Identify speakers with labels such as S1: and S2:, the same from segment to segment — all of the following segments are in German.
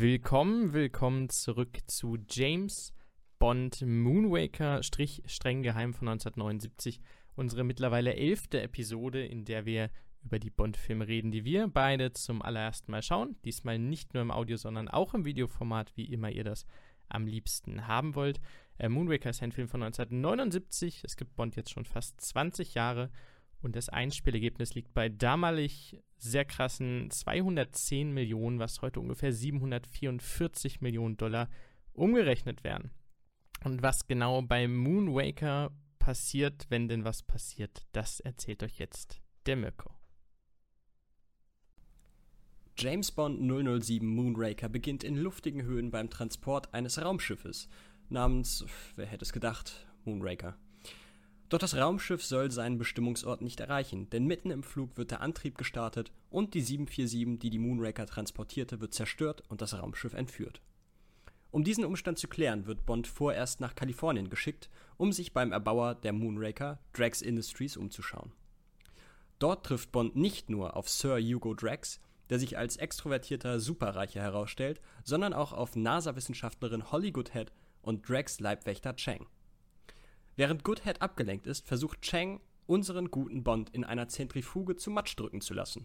S1: Willkommen, willkommen zurück zu James Bond Moonwaker, Strich streng geheim von 1979. Unsere mittlerweile elfte Episode, in der wir über die Bond-Filme reden, die wir beide zum allerersten Mal schauen. Diesmal nicht nur im Audio, sondern auch im Videoformat, wie immer ihr das am liebsten haben wollt. Äh, Moonwaker ist ein Film von 1979. Es gibt Bond jetzt schon fast 20 Jahre und das Einspielergebnis liegt bei damalig sehr krassen 210 Millionen, was heute ungefähr 744 Millionen Dollar umgerechnet werden. Und was genau bei Moonwaker passiert, wenn denn was passiert, das erzählt euch jetzt der Mirko.
S2: James Bond 007 Moonraker beginnt in luftigen Höhen beim Transport eines Raumschiffes namens, wer hätte es gedacht, Moonraker. Doch das Raumschiff soll seinen Bestimmungsort nicht erreichen, denn mitten im Flug wird der Antrieb gestartet und die 747, die die Moonraker transportierte, wird zerstört und das Raumschiff entführt. Um diesen Umstand zu klären, wird Bond vorerst nach Kalifornien geschickt, um sich beim Erbauer der Moonraker, Drax Industries, umzuschauen. Dort trifft Bond nicht nur auf Sir Hugo Drax, der sich als extrovertierter Superreicher herausstellt, sondern auch auf NASA-Wissenschaftlerin Holly Goodhead und Drax Leibwächter Chang. Während Goodhead abgelenkt ist, versucht Chang, unseren guten Bond in einer Zentrifuge zu Matsch drücken zu lassen.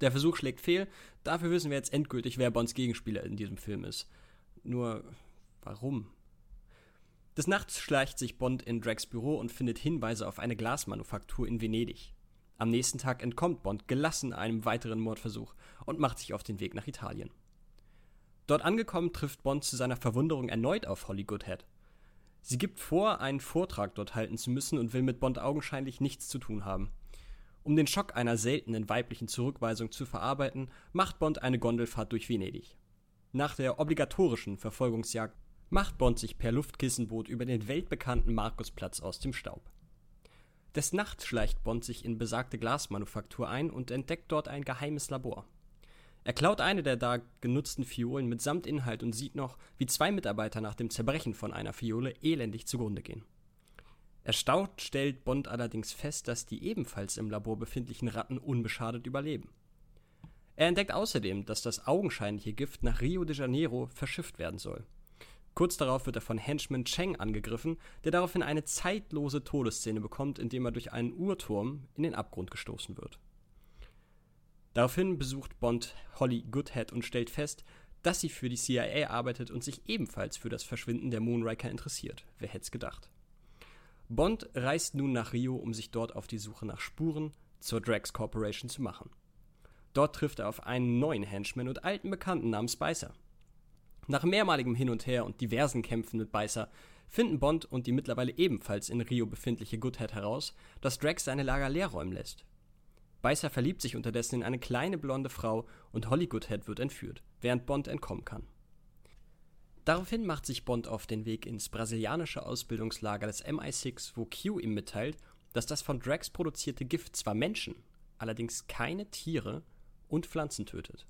S2: Der Versuch schlägt fehl, dafür wissen wir jetzt endgültig, wer Bonds Gegenspieler in diesem Film ist. Nur, warum? Des Nachts schleicht sich Bond in Drags Büro und findet Hinweise auf eine Glasmanufaktur in Venedig. Am nächsten Tag entkommt Bond gelassen einem weiteren Mordversuch und macht sich auf den Weg nach Italien. Dort angekommen trifft Bond zu seiner Verwunderung erneut auf Holly Goodhead. Sie gibt vor, einen Vortrag dort halten zu müssen und will mit Bond augenscheinlich nichts zu tun haben. Um den Schock einer seltenen weiblichen Zurückweisung zu verarbeiten, macht Bond eine Gondelfahrt durch Venedig. Nach der obligatorischen Verfolgungsjagd macht Bond sich per Luftkissenboot über den weltbekannten Markusplatz aus dem Staub. Des Nachts schleicht Bond sich in besagte Glasmanufaktur ein und entdeckt dort ein geheimes Labor. Er klaut eine der da genutzten Fiolen mitsamt Inhalt und sieht noch, wie zwei Mitarbeiter nach dem Zerbrechen von einer Fiole elendig zugrunde gehen. Erstaunt stellt Bond allerdings fest, dass die ebenfalls im Labor befindlichen Ratten unbeschadet überleben. Er entdeckt außerdem, dass das augenscheinliche Gift nach Rio de Janeiro verschifft werden soll. Kurz darauf wird er von Henchman Cheng angegriffen, der daraufhin eine zeitlose Todesszene bekommt, indem er durch einen Uhrturm in den Abgrund gestoßen wird. Daraufhin besucht Bond Holly Goodhead und stellt fest, dass sie für die CIA arbeitet und sich ebenfalls für das Verschwinden der Moonraker interessiert. Wer hätte es gedacht? Bond reist nun nach Rio, um sich dort auf die Suche nach Spuren zur Drax Corporation zu machen. Dort trifft er auf einen neuen Henchman und alten Bekannten namens Beißer. Nach mehrmaligem Hin und Her und diversen Kämpfen mit Beißer finden Bond und die mittlerweile ebenfalls in Rio befindliche Goodhead heraus, dass Drax seine Lager leer räumen lässt. Beißer verliebt sich unterdessen in eine kleine blonde Frau und Holly Goodhead wird entführt, während Bond entkommen kann. Daraufhin macht sich Bond auf den Weg ins brasilianische Ausbildungslager des MI6, wo Q ihm mitteilt, dass das von Drax produzierte Gift zwar Menschen, allerdings keine Tiere und Pflanzen tötet.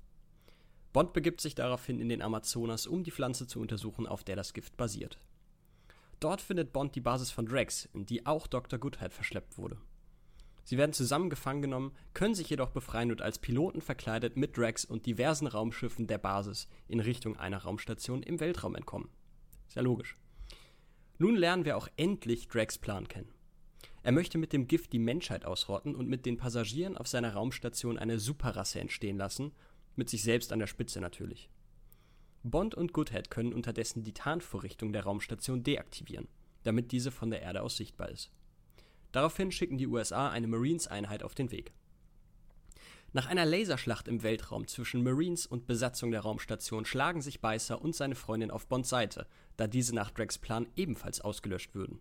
S2: Bond begibt sich daraufhin in den Amazonas, um die Pflanze zu untersuchen, auf der das Gift basiert. Dort findet Bond die Basis von Drax, in die auch Dr. Goodhead verschleppt wurde. Sie werden zusammen gefangen genommen, können sich jedoch befreien und als Piloten verkleidet mit Drax und diversen Raumschiffen der Basis in Richtung einer Raumstation im Weltraum entkommen. Sehr logisch. Nun lernen wir auch endlich Drax Plan kennen. Er möchte mit dem Gift die Menschheit ausrotten und mit den Passagieren auf seiner Raumstation eine Superrasse entstehen lassen, mit sich selbst an der Spitze natürlich. Bond und Goodhead können unterdessen die Tarnvorrichtung der Raumstation deaktivieren, damit diese von der Erde aus sichtbar ist. Daraufhin schicken die USA eine Marines-Einheit auf den Weg. Nach einer Laserschlacht im Weltraum zwischen Marines und Besatzung der Raumstation schlagen sich Beißer und seine Freundin auf Bonds Seite, da diese nach Drax Plan ebenfalls ausgelöscht würden.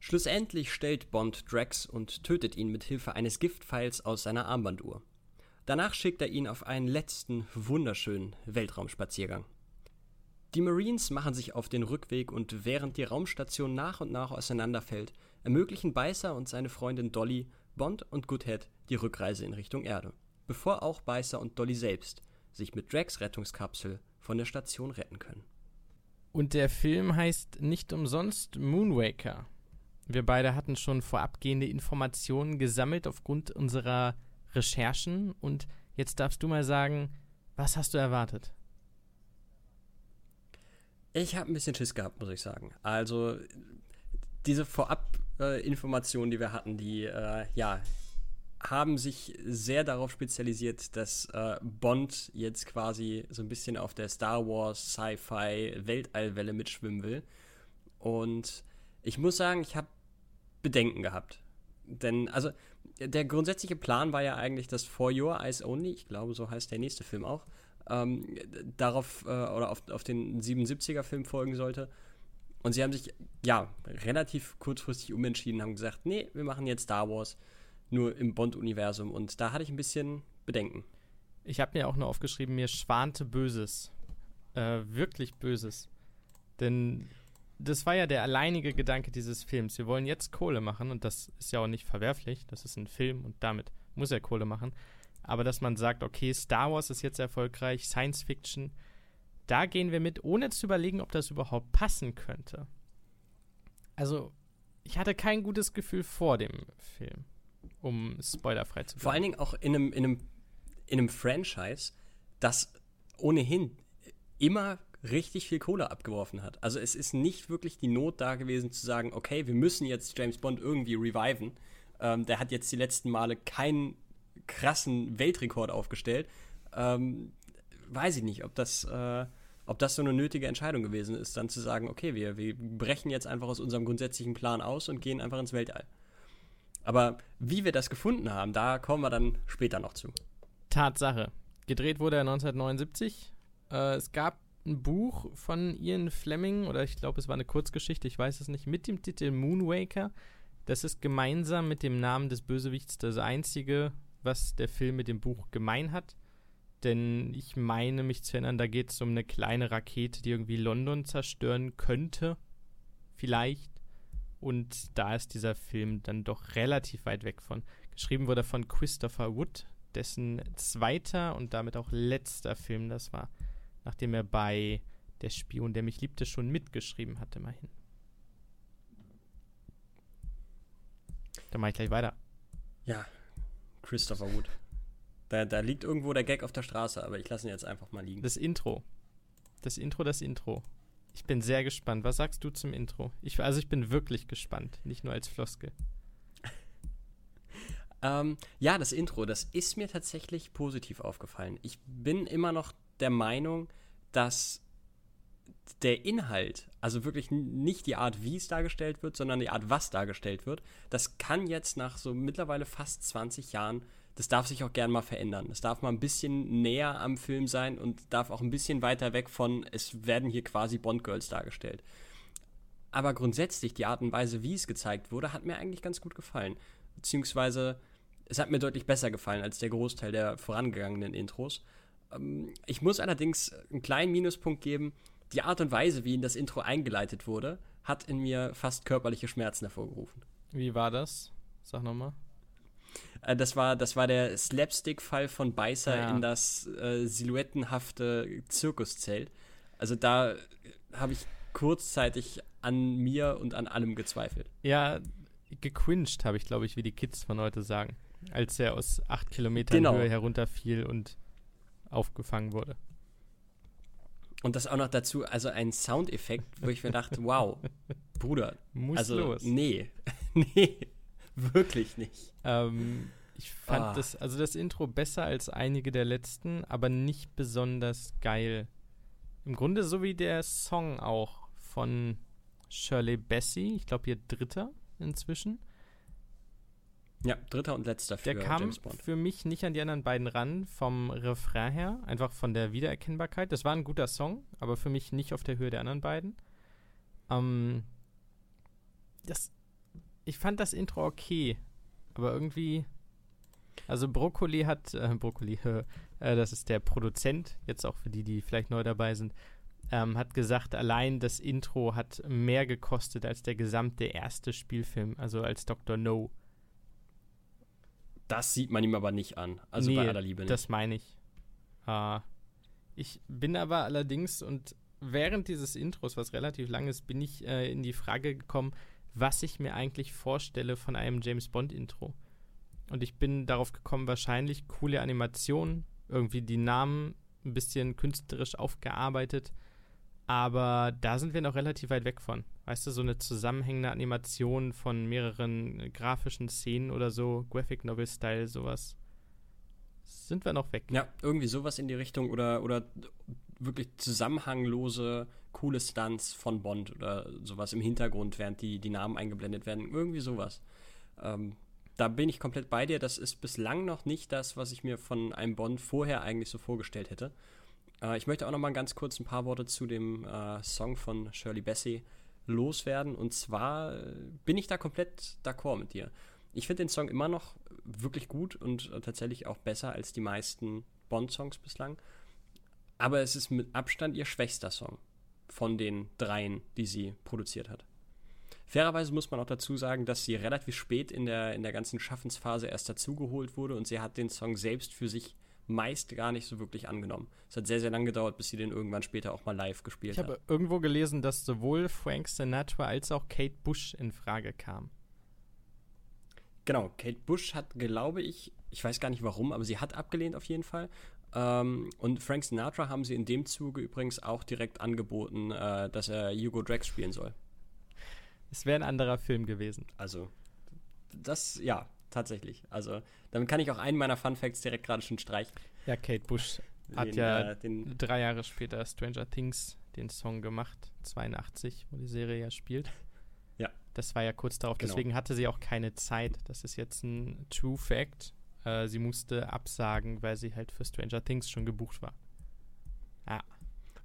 S2: Schlussendlich stellt Bond Drax und tötet ihn mit Hilfe eines Giftpfeils aus seiner Armbanduhr. Danach schickt er ihn auf einen letzten, wunderschönen Weltraumspaziergang. Die Marines machen sich auf den Rückweg und während die Raumstation nach und nach auseinanderfällt, ermöglichen Beißer und seine Freundin Dolly, Bond und Goodhead die Rückreise in Richtung Erde, bevor auch Beißer und Dolly selbst sich mit Drax Rettungskapsel von der Station retten können.
S1: Und der Film heißt nicht umsonst Moonwaker. Wir beide hatten schon vorabgehende Informationen gesammelt aufgrund unserer Recherchen und jetzt darfst du mal sagen, was hast du erwartet?
S2: Ich habe ein bisschen Schiss gehabt, muss ich sagen. Also diese Vorab-Informationen, äh, die wir hatten, die äh, ja haben sich sehr darauf spezialisiert, dass äh, Bond jetzt quasi so ein bisschen auf der Star Wars Sci-Fi Weltallwelle mitschwimmen will. Und ich muss sagen, ich habe Bedenken gehabt. Denn, also, der grundsätzliche Plan war ja eigentlich, dass For Your Eyes Only, ich glaube, so heißt der nächste Film auch, ähm, darauf äh, oder auf, auf den 77er-Film folgen sollte. Und sie haben sich, ja, relativ kurzfristig umentschieden, haben gesagt, nee, wir machen jetzt Star Wars nur im Bond-Universum. Und da hatte ich ein bisschen Bedenken.
S1: Ich habe mir auch nur aufgeschrieben, mir schwante Böses. Äh, wirklich Böses. Denn das war ja der alleinige Gedanke dieses Films. Wir wollen jetzt Kohle machen und das ist ja auch nicht verwerflich. Das ist ein Film und damit muss er Kohle machen. Aber dass man sagt, okay, Star Wars ist jetzt erfolgreich, Science Fiction, da gehen wir mit, ohne zu überlegen, ob das überhaupt passen könnte. Also, ich hatte kein gutes Gefühl vor dem Film, um spoilerfrei zu bleiben.
S2: Vor allen Dingen auch in einem, in einem, in einem Franchise, das ohnehin immer richtig viel Kohle abgeworfen hat. Also es ist nicht wirklich die Not da gewesen zu sagen, okay, wir müssen jetzt James Bond irgendwie reviven. Ähm, der hat jetzt die letzten Male keinen krassen Weltrekord aufgestellt. Ähm, weiß ich nicht, ob das, äh, ob das so eine nötige Entscheidung gewesen ist, dann zu sagen, okay, wir, wir brechen jetzt einfach aus unserem grundsätzlichen Plan aus und gehen einfach ins Weltall. Aber wie wir das gefunden haben, da kommen wir dann später noch zu.
S1: Tatsache. Gedreht wurde er 1979. Äh, es gab ein Buch von Ian Fleming, oder ich glaube, es war eine Kurzgeschichte, ich weiß es nicht, mit dem Titel Moonwaker. Das ist gemeinsam mit dem Namen des Bösewichts das einzige was der Film mit dem Buch gemein hat. Denn ich meine mich zu erinnern, da geht es um eine kleine Rakete, die irgendwie London zerstören könnte. Vielleicht. Und da ist dieser Film dann doch relativ weit weg von. Geschrieben wurde von Christopher Wood, dessen zweiter und damit auch letzter Film das war, nachdem er bei Der Spion, der mich liebte, schon mitgeschrieben hatte, immerhin. Dann mache ich gleich weiter.
S2: Ja, Christopher Wood. Da, da liegt irgendwo der Gag auf der Straße, aber ich lasse ihn jetzt einfach mal liegen.
S1: Das Intro. Das Intro, das Intro. Ich bin sehr gespannt. Was sagst du zum Intro? Ich, also ich bin wirklich gespannt, nicht nur als Floskel.
S2: ähm, ja, das Intro, das ist mir tatsächlich positiv aufgefallen. Ich bin immer noch der Meinung, dass der Inhalt, also wirklich nicht die Art, wie es dargestellt wird, sondern die Art, was dargestellt wird, das kann jetzt nach so mittlerweile fast 20 Jahren, das darf sich auch gern mal verändern. Es darf mal ein bisschen näher am Film sein und darf auch ein bisschen weiter weg von, es werden hier quasi Bond-Girls dargestellt. Aber grundsätzlich, die Art und Weise, wie es gezeigt wurde, hat mir eigentlich ganz gut gefallen. Beziehungsweise, es hat mir deutlich besser gefallen als der Großteil der vorangegangenen Intros. Ähm, ich muss allerdings einen kleinen Minuspunkt geben die Art und Weise, wie in das Intro eingeleitet wurde, hat in mir fast körperliche Schmerzen hervorgerufen.
S1: Wie war das? Sag nochmal.
S2: Äh, das war, das war der Slapstick-Fall von Beißer ja. in das äh, silhouettenhafte Zirkuszelt. Also da habe ich kurzzeitig an mir und an allem gezweifelt.
S1: Ja, gequinscht habe ich, glaube ich, wie die Kids von heute sagen. Als er aus acht Kilometern genau. Höhe herunterfiel und aufgefangen wurde.
S2: Und das auch noch dazu, also ein Soundeffekt, wo ich mir dachte, wow, Bruder, Muss also los. nee, nee, wirklich nicht.
S1: Ähm, ich fand oh. das, also das Intro besser als einige der letzten, aber nicht besonders geil. Im Grunde so wie der Song auch von Shirley Bassey, ich glaube ihr dritter inzwischen.
S2: Ja, dritter und letzter
S1: für Der kam für mich nicht an die anderen beiden ran, vom Refrain her, einfach von der Wiedererkennbarkeit. Das war ein guter Song, aber für mich nicht auf der Höhe der anderen beiden. Ähm, das, ich fand das Intro okay, aber irgendwie. Also Brokkoli hat, äh, Brokkoli, äh, das ist der Produzent, jetzt auch für die, die vielleicht neu dabei sind, ähm, hat gesagt, allein das Intro hat mehr gekostet als der gesamte erste Spielfilm, also als Dr. No.
S2: Das sieht man ihm aber nicht an. Also nee, bei aller Liebe nicht.
S1: Das meine ich. Uh, ich bin aber allerdings und während dieses Intros, was relativ lang ist, bin ich äh, in die Frage gekommen, was ich mir eigentlich vorstelle von einem James Bond Intro. Und ich bin darauf gekommen, wahrscheinlich coole Animationen, irgendwie die Namen ein bisschen künstlerisch aufgearbeitet Aber da sind wir noch relativ weit weg von. Weißt du, so eine zusammenhängende Animation von mehreren grafischen Szenen oder so, Graphic Novel-Style, sowas. Sind wir noch weg.
S2: Ja, irgendwie sowas in die Richtung oder, oder wirklich zusammenhanglose, coole Stunts von Bond oder sowas im Hintergrund, während die, die Namen eingeblendet werden. Irgendwie sowas. Ähm, da bin ich komplett bei dir. Das ist bislang noch nicht das, was ich mir von einem Bond vorher eigentlich so vorgestellt hätte. Äh, ich möchte auch noch mal ganz kurz ein paar Worte zu dem äh, Song von Shirley Bassey loswerden. Und zwar äh, bin ich da komplett d'accord mit dir. Ich finde den Song immer noch wirklich gut und tatsächlich auch besser als die meisten Bond-Songs bislang. Aber es ist mit Abstand ihr schwächster Song von den dreien, die sie produziert hat. Fairerweise muss man auch dazu sagen, dass sie relativ spät in der, in der ganzen Schaffensphase erst dazugeholt wurde und sie hat den Song selbst für sich meist gar nicht so wirklich angenommen. Es hat sehr, sehr lange gedauert, bis sie den irgendwann später auch mal live gespielt
S1: ich
S2: hat.
S1: Ich habe irgendwo gelesen, dass sowohl Frank Sinatra als auch Kate Bush in Frage kamen.
S2: Genau, Kate Bush hat, glaube ich, ich weiß gar nicht warum, aber sie hat abgelehnt auf jeden Fall. Ähm, und Frank Sinatra haben sie in dem Zuge übrigens auch direkt angeboten, äh, dass er Hugo Drax spielen soll.
S1: Es wäre ein anderer Film gewesen.
S2: Also, das, ja, tatsächlich. Also, damit kann ich auch einen meiner Fun Facts direkt gerade schon streichen.
S1: Ja, Kate Bush hat den, ja äh, drei Jahre später Stranger Things den Song gemacht, 82, wo die Serie ja spielt. Das war ja kurz darauf. Genau. Deswegen hatte sie auch keine Zeit. Das ist jetzt ein True Fact. Äh, sie musste absagen, weil sie halt für Stranger Things schon gebucht war.
S2: Ja.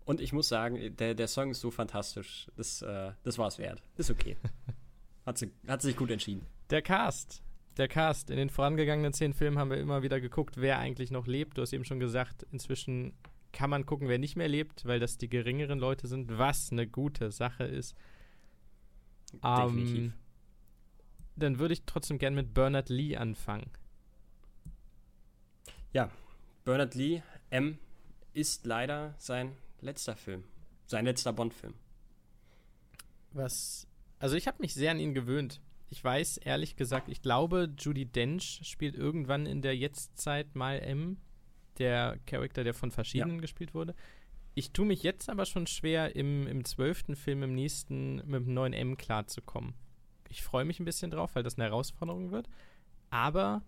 S2: Und ich muss sagen, der, der Song ist so fantastisch. Das, äh, das war es wert. Ist okay. hat, sie, hat sich gut entschieden.
S1: Der Cast der Cast. In den vorangegangenen zehn Filmen haben wir immer wieder geguckt, wer eigentlich noch lebt. Du hast eben schon gesagt, inzwischen kann man gucken, wer nicht mehr lebt, weil das die geringeren Leute sind, was eine gute Sache ist. Definitiv. Ähm, dann würde ich trotzdem gerne mit Bernard Lee anfangen.
S2: Ja, Bernard Lee, M, ist leider sein letzter Film. Sein letzter Bond-Film.
S1: Was. Also, ich habe mich sehr an ihn gewöhnt. Ich weiß ehrlich gesagt, ich glaube, Judy Dench spielt irgendwann in der Jetztzeit mal M, der Charakter, der von verschiedenen ja. gespielt wurde. Ich tue mich jetzt aber schon schwer, im, im zwölften Film, im nächsten, mit dem neuen M klarzukommen. Ich freue mich ein bisschen drauf, weil das eine Herausforderung wird. Aber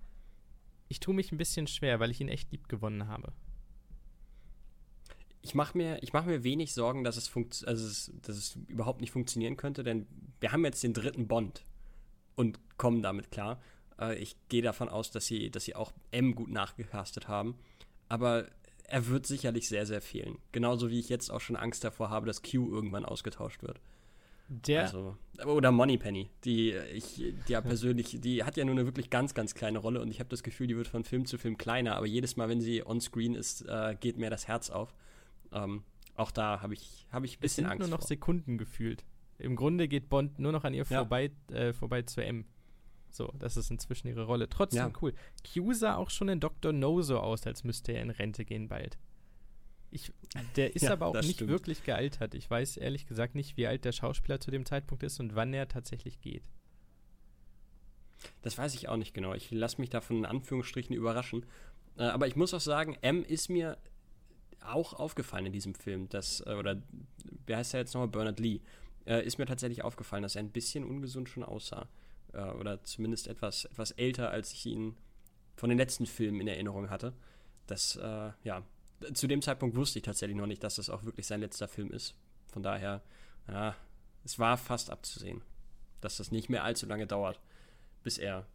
S1: ich tue mich ein bisschen schwer, weil ich ihn echt lieb gewonnen habe.
S2: Ich mache mir, mach mir wenig Sorgen, dass es, also dass es überhaupt nicht funktionieren könnte, denn wir haben jetzt den dritten Bond und kommen damit klar. Äh, ich gehe davon aus, dass sie, dass sie auch M gut nachgecastet haben. Aber er wird sicherlich sehr, sehr fehlen. Genauso wie ich jetzt auch schon Angst davor habe, dass Q irgendwann ausgetauscht wird.
S1: Der also,
S2: oder Moneypenny, die ich, die ja persönlich, die hat ja nur eine wirklich ganz, ganz kleine Rolle und ich habe das Gefühl, die wird von Film zu Film kleiner, aber jedes Mal, wenn sie on Screen ist, äh, geht mir das Herz auf. Ähm, auch da habe ich, hab ich ein bisschen
S1: es sind
S2: Angst.
S1: nur noch vor. Sekunden gefühlt. Im Grunde geht Bond nur noch an ihr ja. vorbei, äh, vorbei zu M. So, das ist inzwischen ihre Rolle. Trotzdem ja. cool. Q sah auch schon in Dr. No so aus, als müsste er in Rente gehen bald. Ich, der ist ja, aber auch nicht stimmt. wirklich gealtert. Ich weiß ehrlich gesagt nicht, wie alt der Schauspieler zu dem Zeitpunkt ist und wann er tatsächlich geht.
S2: Das weiß ich auch nicht genau. Ich lasse mich davon in Anführungsstrichen überraschen. Äh, aber ich muss auch sagen, M ist mir auch aufgefallen in diesem Film. Dass, äh, oder wie heißt er jetzt nochmal? Bernard Lee äh, ist mir tatsächlich aufgefallen, dass er ein bisschen ungesund schon aussah. Äh, oder zumindest etwas, etwas älter, als ich ihn von den letzten Filmen in Erinnerung hatte. Das, äh, ja, zu dem Zeitpunkt wusste ich tatsächlich noch nicht, dass das auch wirklich sein letzter Film ist. Von daher, ja, es war fast abzusehen, dass das nicht mehr allzu lange dauert, bis er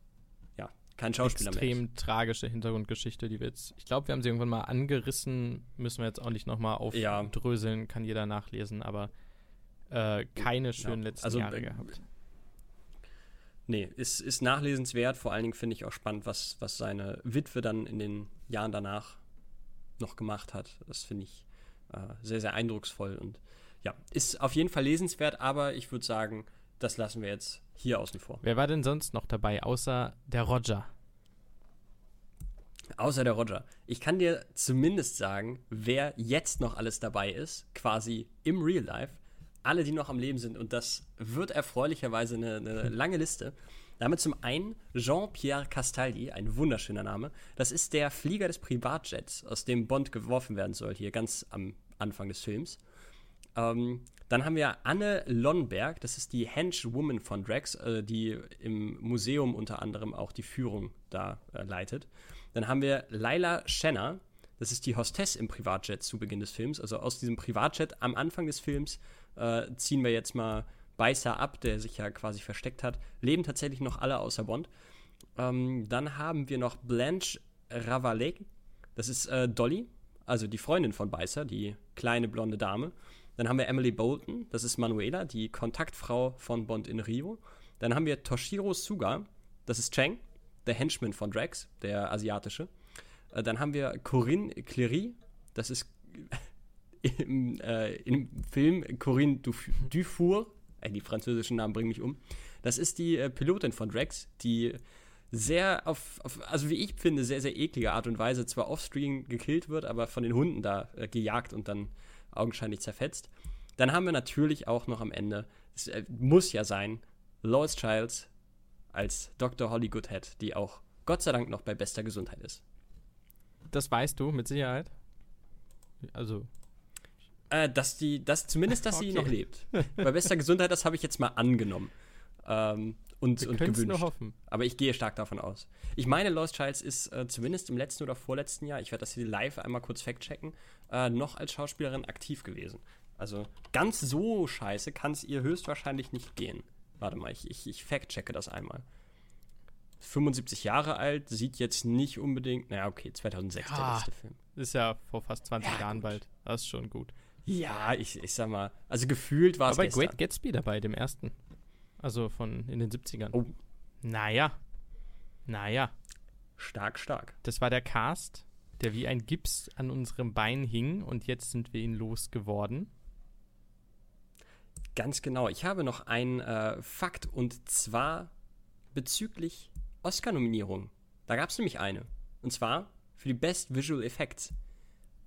S2: ja, kein Schauspieler
S1: Extrem mehr ist. Extrem tragische Hintergrundgeschichte, die wir jetzt, ich glaube, wir haben sie irgendwann mal angerissen, müssen wir jetzt auch nicht nochmal aufdröseln, ja. kann jeder nachlesen, aber äh, keine schönen ja. letzten also, Jahre äh, gehabt.
S2: Nee, ist, ist nachlesenswert. Vor allen Dingen finde ich auch spannend, was, was seine Witwe dann in den Jahren danach noch gemacht hat. Das finde ich äh, sehr, sehr eindrucksvoll und ja, ist auf jeden Fall lesenswert, aber ich würde sagen, das lassen wir jetzt hier außen vor.
S1: Wer war denn sonst noch dabei, außer der Roger?
S2: Außer der Roger. Ich kann dir zumindest sagen, wer jetzt noch alles dabei ist, quasi im Real Life alle, die noch am Leben sind. Und das wird erfreulicherweise eine, eine lange Liste. Damit zum einen Jean-Pierre Castaldi, ein wunderschöner Name. Das ist der Flieger des Privatjets, aus dem Bond geworfen werden soll, hier ganz am Anfang des Films. Ähm, dann haben wir Anne Lonberg, das ist die Henchwoman von Drax, äh, die im Museum unter anderem auch die Führung da äh, leitet. Dann haben wir Laila Schenner, das ist die Hostess im Privatjet zu Beginn des Films. Also aus diesem Privatjet am Anfang des Films äh, ziehen wir jetzt mal Beißer ab, der sich ja quasi versteckt hat. Leben tatsächlich noch alle außer Bond. Ähm, dann haben wir noch Blanche Ravalet, das ist äh, Dolly, also die Freundin von Beißer, die kleine blonde Dame. Dann haben wir Emily Bolton, das ist Manuela, die Kontaktfrau von Bond in Rio. Dann haben wir Toshiro Suga, das ist Cheng, der Henchman von Drax, der asiatische. Äh, dann haben wir Corinne Clery, das ist im, äh, im Film Corinne Dufour, äh, die französischen Namen bringen mich um. Das ist die äh, Pilotin von Drax, die sehr auf, auf, also wie ich finde, sehr, sehr eklige Art und Weise zwar offscreen gekillt wird, aber von den Hunden da äh, gejagt und dann augenscheinlich zerfetzt. Dann haben wir natürlich auch noch am Ende, es äh, muss ja sein, Lois Childs als Dr. Holly Goodhead, die auch Gott sei Dank noch bei bester Gesundheit ist.
S1: Das weißt du mit Sicherheit. Also.
S2: Äh, dass die, dass zumindest, dass okay. sie noch lebt. bei bester Gesundheit, das habe ich jetzt mal angenommen. Ähm, und, und gewünscht. Nur hoffen. Aber ich gehe stark davon aus. Ich meine, Lost Childs ist äh, zumindest im letzten oder vorletzten Jahr, ich werde das hier live einmal kurz fact-checken, äh, noch als Schauspielerin aktiv gewesen. Also ganz so scheiße kann es ihr höchstwahrscheinlich nicht gehen. Warte mal, ich, ich, ich fact-checke das einmal. 75 Jahre alt, sieht jetzt nicht unbedingt. Naja, okay, 2006 ja, der letzte Film.
S1: Ist ja vor fast 20 ja, Jahren gut. bald. Das ist schon gut.
S2: Ja, ich, ich sag mal, also gefühlt war es.
S1: Aber Great Gatsby dabei, dem ersten. Also von in den 70ern. Oh. Naja. Naja.
S2: Stark, stark.
S1: Das war der Cast, der wie ein Gips an unserem Bein hing und jetzt sind wir ihn losgeworden.
S2: Ganz genau. Ich habe noch einen äh, Fakt und zwar bezüglich Oscar-Nominierung. Da gab es nämlich eine. Und zwar für die Best Visual Effects.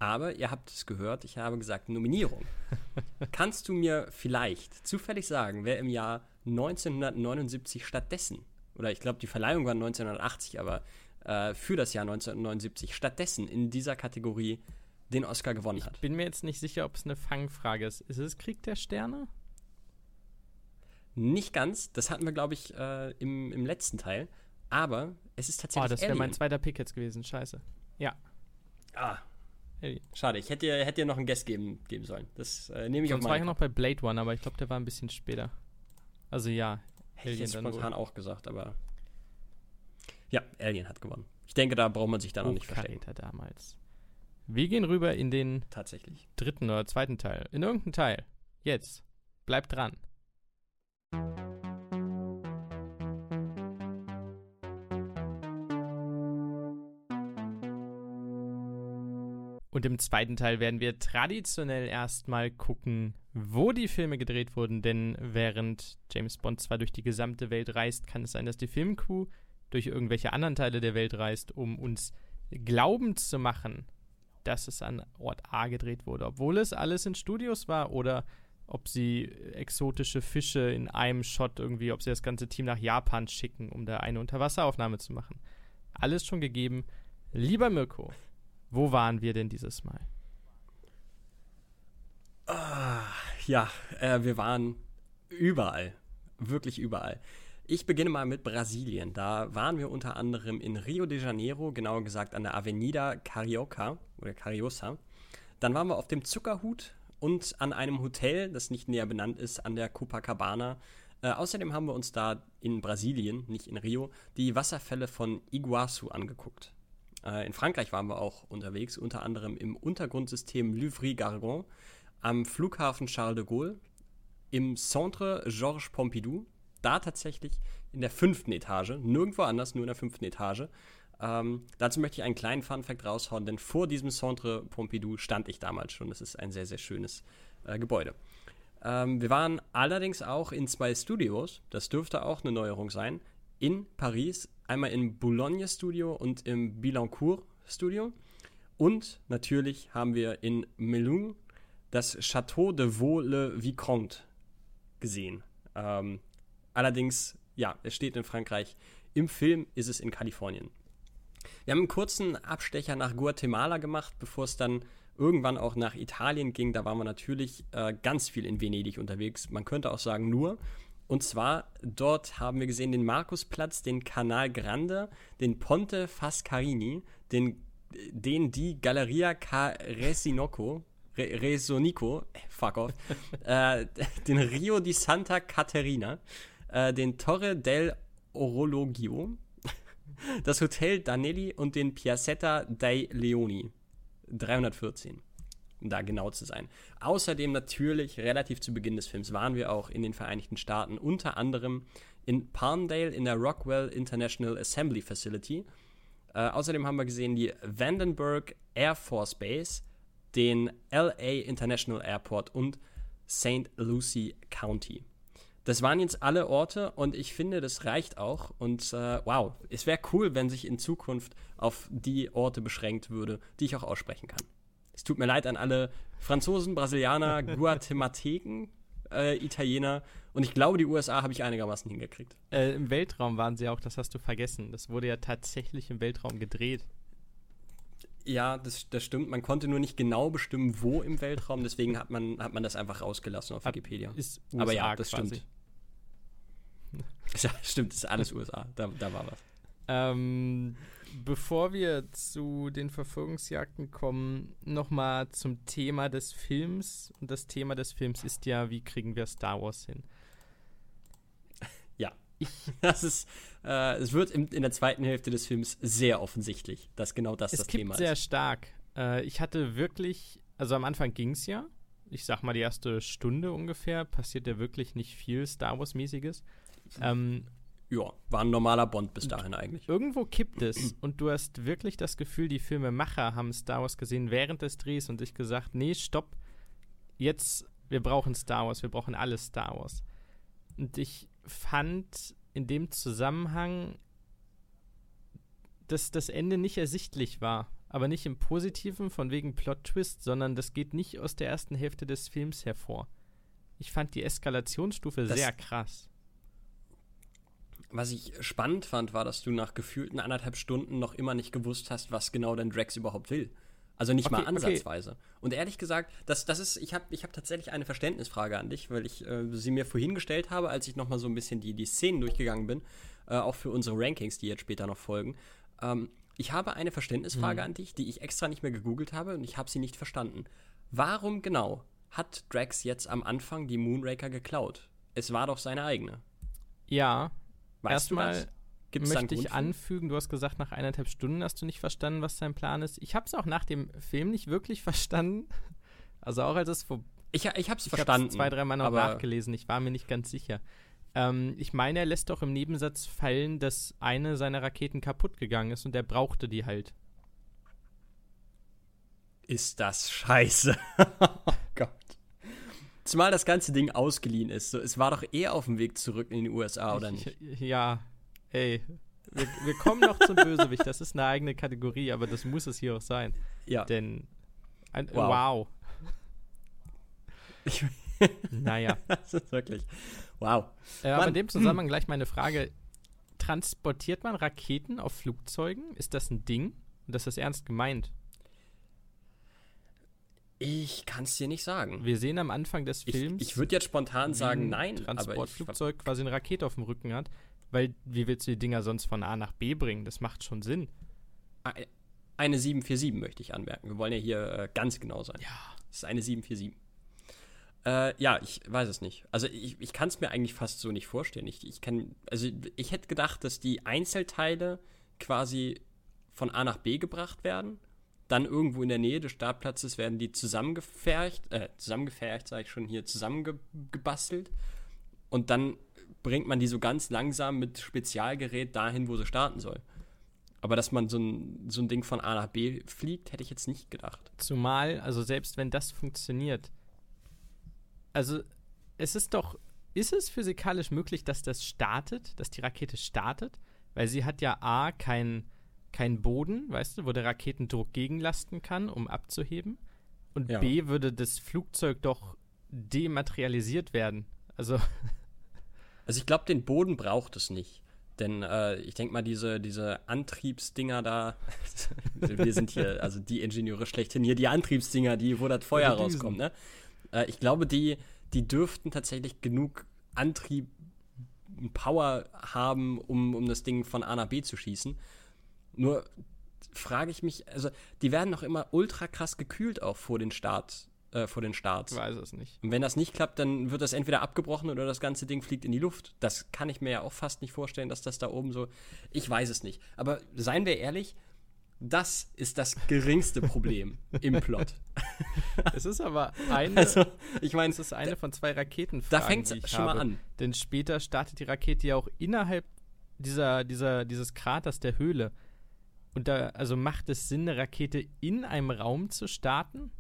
S2: Aber ihr habt es gehört, ich habe gesagt Nominierung. Kannst du mir vielleicht zufällig sagen, wer im Jahr 1979 stattdessen, oder ich glaube, die Verleihung war 1980, aber äh, für das Jahr 1979 stattdessen in dieser Kategorie den Oscar gewonnen hat?
S1: Ich bin mir jetzt nicht sicher, ob es eine Fangfrage ist. Ist es Krieg der Sterne?
S2: Nicht ganz. Das hatten wir, glaube ich, äh, im, im letzten Teil. Aber es ist tatsächlich. Oh,
S1: das wäre mein zweiter Pick jetzt gewesen. Scheiße. Ja.
S2: Ah. Alien. Schade, ich hätte dir, hätte dir noch einen Guest geben, geben sollen. Das äh, nehme ich
S1: Sonst auf war ich noch bei Blade One, aber ich glaube, der war ein bisschen später. Also ja,
S2: Hätte Alien ich jetzt spontan auch gesagt, aber. Ja, Alien hat gewonnen. Ich denke, da braucht man sich da noch nicht verstecken.
S1: damals. Wir gehen rüber in den
S2: Tatsächlich.
S1: dritten oder zweiten Teil. In irgendeinen Teil. Jetzt. Bleibt dran. Und im zweiten Teil werden wir traditionell erstmal gucken, wo die Filme gedreht wurden, denn während James Bond zwar durch die gesamte Welt reist, kann es sein, dass die Filmcrew durch irgendwelche anderen Teile der Welt reist, um uns glauben zu machen, dass es an Ort A gedreht wurde, obwohl es alles in Studios war oder ob sie exotische Fische in einem Shot irgendwie, ob sie das ganze Team nach Japan schicken, um da eine Unterwasseraufnahme zu machen. Alles schon gegeben. Lieber Mirko, wo waren wir denn dieses Mal?
S2: Ah, ja, äh, wir waren überall. Wirklich überall. Ich beginne mal mit Brasilien. Da waren wir unter anderem in Rio de Janeiro, genauer gesagt an der Avenida Carioca oder Cariosa. Dann waren wir auf dem Zuckerhut und an einem Hotel, das nicht näher benannt ist, an der Copacabana. Äh, außerdem haben wir uns da in Brasilien, nicht in Rio, die Wasserfälle von Iguazu angeguckt. Äh, in Frankreich waren wir auch unterwegs, unter anderem im Untergrundsystem Livry-Gargan, am Flughafen Charles de Gaulle, im Centre Georges Pompidou, da tatsächlich in der fünften Etage, nirgendwo anders, nur in der fünften Etage. Ähm, dazu möchte ich einen kleinen Fun-Fact raushauen, denn vor diesem Centre Pompidou stand ich damals schon. Das ist ein sehr, sehr schönes äh, Gebäude. Ähm, wir waren allerdings auch in zwei Studios, das dürfte auch eine Neuerung sein, in Paris einmal im Boulogne Studio und im Bilancourt Studio. Und natürlich haben wir in Melun das Château de Vaux-le-Vicomte gesehen. Ähm, allerdings, ja, es steht in Frankreich. Im Film ist es in Kalifornien. Wir haben einen kurzen Abstecher nach Guatemala gemacht, bevor es dann irgendwann auch nach Italien ging, da waren wir natürlich äh, ganz viel in Venedig unterwegs. Man könnte auch sagen nur. Und zwar, dort haben wir gesehen den Markusplatz, den Canal Grande, den Ponte Fascarini, den, den die Galleria Caresinoco, Re Resonico, äh, fuck off, äh, den Rio di Santa Caterina, äh, den Torre del Orologio, das Hotel Danelli und den Piazzetta dei Leoni. 314 um da genau zu sein. Außerdem natürlich, relativ zu Beginn des Films waren wir auch in den Vereinigten Staaten, unter anderem in Palmdale in der Rockwell International Assembly Facility. Äh, außerdem haben wir gesehen die Vandenberg Air Force Base, den LA International Airport und St. Lucie County. Das waren jetzt alle Orte und ich finde, das reicht auch. Und äh, wow, es wäre cool, wenn sich in Zukunft auf die Orte beschränkt würde, die ich auch aussprechen kann. Es tut mir leid an alle Franzosen, Brasilianer, Guatemalteken, äh, Italiener und ich glaube, die USA habe ich einigermaßen hingekriegt.
S1: Äh, Im Weltraum waren sie auch, das hast du vergessen. Das wurde ja tatsächlich im Weltraum gedreht.
S2: Ja, das, das stimmt. Man konnte nur nicht genau bestimmen, wo im Weltraum. Deswegen hat man, hat man das einfach rausgelassen auf Wikipedia.
S1: Ist
S2: USA Aber ja, das quasi. stimmt. Ja, stimmt, das ist alles USA. Da, da war was.
S1: Ähm, bevor wir zu den Verfolgungsjagden kommen, nochmal zum Thema des Films. Und das Thema des Films ist ja, wie kriegen wir Star Wars hin?
S2: Ja, ich, das ist, äh, es wird in, in, der zweiten Hälfte des Films sehr offensichtlich, dass genau das
S1: es
S2: das
S1: Thema
S2: ist.
S1: sehr stark. Äh, ich hatte wirklich, also am Anfang ging es ja. Ich sag mal, die erste Stunde ungefähr passiert ja wirklich nicht viel Star Wars-mäßiges. Ähm,
S2: ja, war ein normaler Bond bis dahin eigentlich.
S1: Irgendwo kippt es und du hast wirklich das Gefühl, die Filmemacher haben Star Wars gesehen während des Drehs und sich gesagt, nee, stopp, jetzt, wir brauchen Star Wars, wir brauchen alles Star Wars. Und ich fand in dem Zusammenhang, dass das Ende nicht ersichtlich war. Aber nicht im Positiven, von wegen Plot-Twist, sondern das geht nicht aus der ersten Hälfte des Films hervor. Ich fand die Eskalationsstufe das sehr krass
S2: was ich spannend fand, war, dass du nach gefühlten anderthalb Stunden noch immer nicht gewusst hast, was genau denn Drax überhaupt will. Also nicht okay, mal ansatzweise. Okay. Und ehrlich gesagt, das, das ist, ich habe ich hab tatsächlich eine Verständnisfrage an dich, weil ich äh, sie mir vorhin gestellt habe, als ich nochmal so ein bisschen die, die Szenen durchgegangen bin, äh, auch für unsere Rankings, die jetzt später noch folgen. Ähm, ich habe eine Verständnisfrage mhm. an dich, die ich extra nicht mehr gegoogelt habe und ich habe sie nicht verstanden. Warum genau hat Drax jetzt am Anfang die Moonraker geklaut? Es war doch seine eigene.
S1: Ja, Erstmal möchte ich anfügen, du hast gesagt, nach eineinhalb Stunden hast du nicht verstanden, was dein Plan ist. Ich habe es auch nach dem Film nicht wirklich verstanden. Also auch als es vor.
S2: Ich, ich habe es verstanden.
S1: zwei, dreimal noch nachgelesen. Ich war mir nicht ganz sicher. Ähm, ich meine, er lässt doch im Nebensatz fallen, dass eine seiner Raketen kaputt gegangen ist und er brauchte die halt.
S2: Ist das scheiße. oh Gott. Zumal das ganze Ding ausgeliehen ist. So, es war doch eher auf dem Weg zurück in die USA, oder nicht?
S1: Ja, ey. Wir, wir kommen noch zum Bösewicht. Das ist eine eigene Kategorie, aber das muss es hier auch sein.
S2: Ja.
S1: Denn. Ein, wow.
S2: wow.
S1: naja.
S2: Das ist wirklich. Wow.
S1: Äh, aber in dem Zusammenhang gleich meine Frage: Transportiert man Raketen auf Flugzeugen? Ist das ein Ding? Und das ist ernst gemeint?
S2: Ich kann es dir nicht sagen.
S1: Wir sehen am Anfang des Films.
S2: Ich, ich würde jetzt spontan sagen, nein.
S1: Transportflugzeug quasi eine Rakete auf dem Rücken hat, weil wie willst du die Dinger sonst von A nach B bringen? Das macht schon Sinn.
S2: Eine 747 möchte ich anmerken. Wir wollen ja hier äh, ganz genau sein.
S1: Ja.
S2: Es ist eine 747. Äh, ja, ich weiß es nicht. Also ich, ich kann es mir eigentlich fast so nicht vorstellen. Ich, ich kann, also ich hätte gedacht, dass die Einzelteile quasi von A nach B gebracht werden dann irgendwo in der Nähe des Startplatzes werden die zusammengefercht, äh, zusammengefercht, sage ich schon hier, zusammengebastelt. Und dann bringt man die so ganz langsam mit Spezialgerät dahin, wo sie starten soll. Aber dass man so ein, so ein Ding von A nach B fliegt, hätte ich jetzt nicht gedacht.
S1: Zumal, also selbst wenn das funktioniert, also es ist doch, ist es physikalisch möglich, dass das startet, dass die Rakete startet? Weil sie hat ja A, kein, kein Boden, weißt du, wo der Raketendruck gegenlasten kann, um abzuheben. Und ja. B würde das Flugzeug doch dematerialisiert werden. Also.
S2: Also ich glaube, den Boden braucht es nicht. Denn äh, ich denke mal, diese, diese Antriebsdinger da, wir sind hier, also die Ingenieure schlechthin hier, die Antriebsdinger, die, wo das Feuer rauskommt, ne? Äh, ich glaube, die, die dürften tatsächlich genug Antrieb, Power haben, um, um das Ding von A nach B zu schießen. Nur frage ich mich, also die werden noch immer ultra krass gekühlt auch vor den Start, äh, vor den Starts.
S1: Ich weiß es nicht.
S2: Und wenn das nicht klappt, dann wird das entweder abgebrochen oder das ganze Ding fliegt in die Luft. Das kann ich mir ja auch fast nicht vorstellen, dass das da oben so. Ich weiß es nicht. Aber seien wir ehrlich, das ist das geringste Problem im Plot.
S1: Es ist aber eine,
S2: Also, ich meine,
S1: es ist eine von zwei Raketen.
S2: da fängt es schon mal an.
S1: Denn später startet die Rakete ja auch innerhalb dieser, dieser, dieses Kraters der Höhle. Und da, also macht es Sinn, eine Rakete in einem Raum zu starten?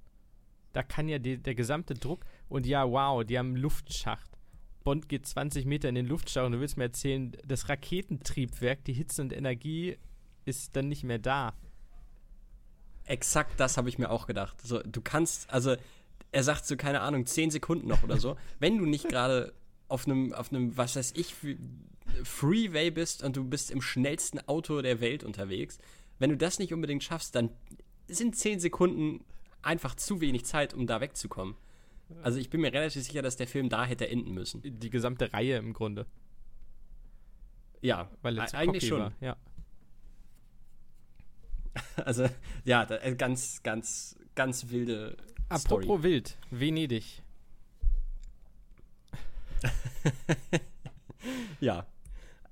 S1: Da kann ja die, der gesamte Druck. Und ja, wow, die haben einen Luftschacht. Bond geht 20 Meter in den Luftschacht und du willst mir erzählen, das Raketentriebwerk, die Hitze und Energie ist dann nicht mehr da.
S2: Exakt das habe ich mir auch gedacht. So, du kannst, also er sagt so, keine Ahnung, 10 Sekunden noch oder so. Wenn du nicht gerade auf einem, auf einem, was weiß ich, Freeway bist und du bist im schnellsten Auto der Welt unterwegs, wenn du das nicht unbedingt schaffst, dann sind 10 Sekunden einfach zu wenig Zeit, um da wegzukommen. Also ich bin mir relativ sicher, dass der Film da hätte enden müssen.
S1: Die gesamte Reihe im Grunde.
S2: Ja,
S1: Weil es
S2: e- eigentlich schon.
S1: war. Ja.
S2: Also ja, äh, ganz, ganz, ganz wilde Story.
S1: Apropos wild, Venedig.
S2: Ja.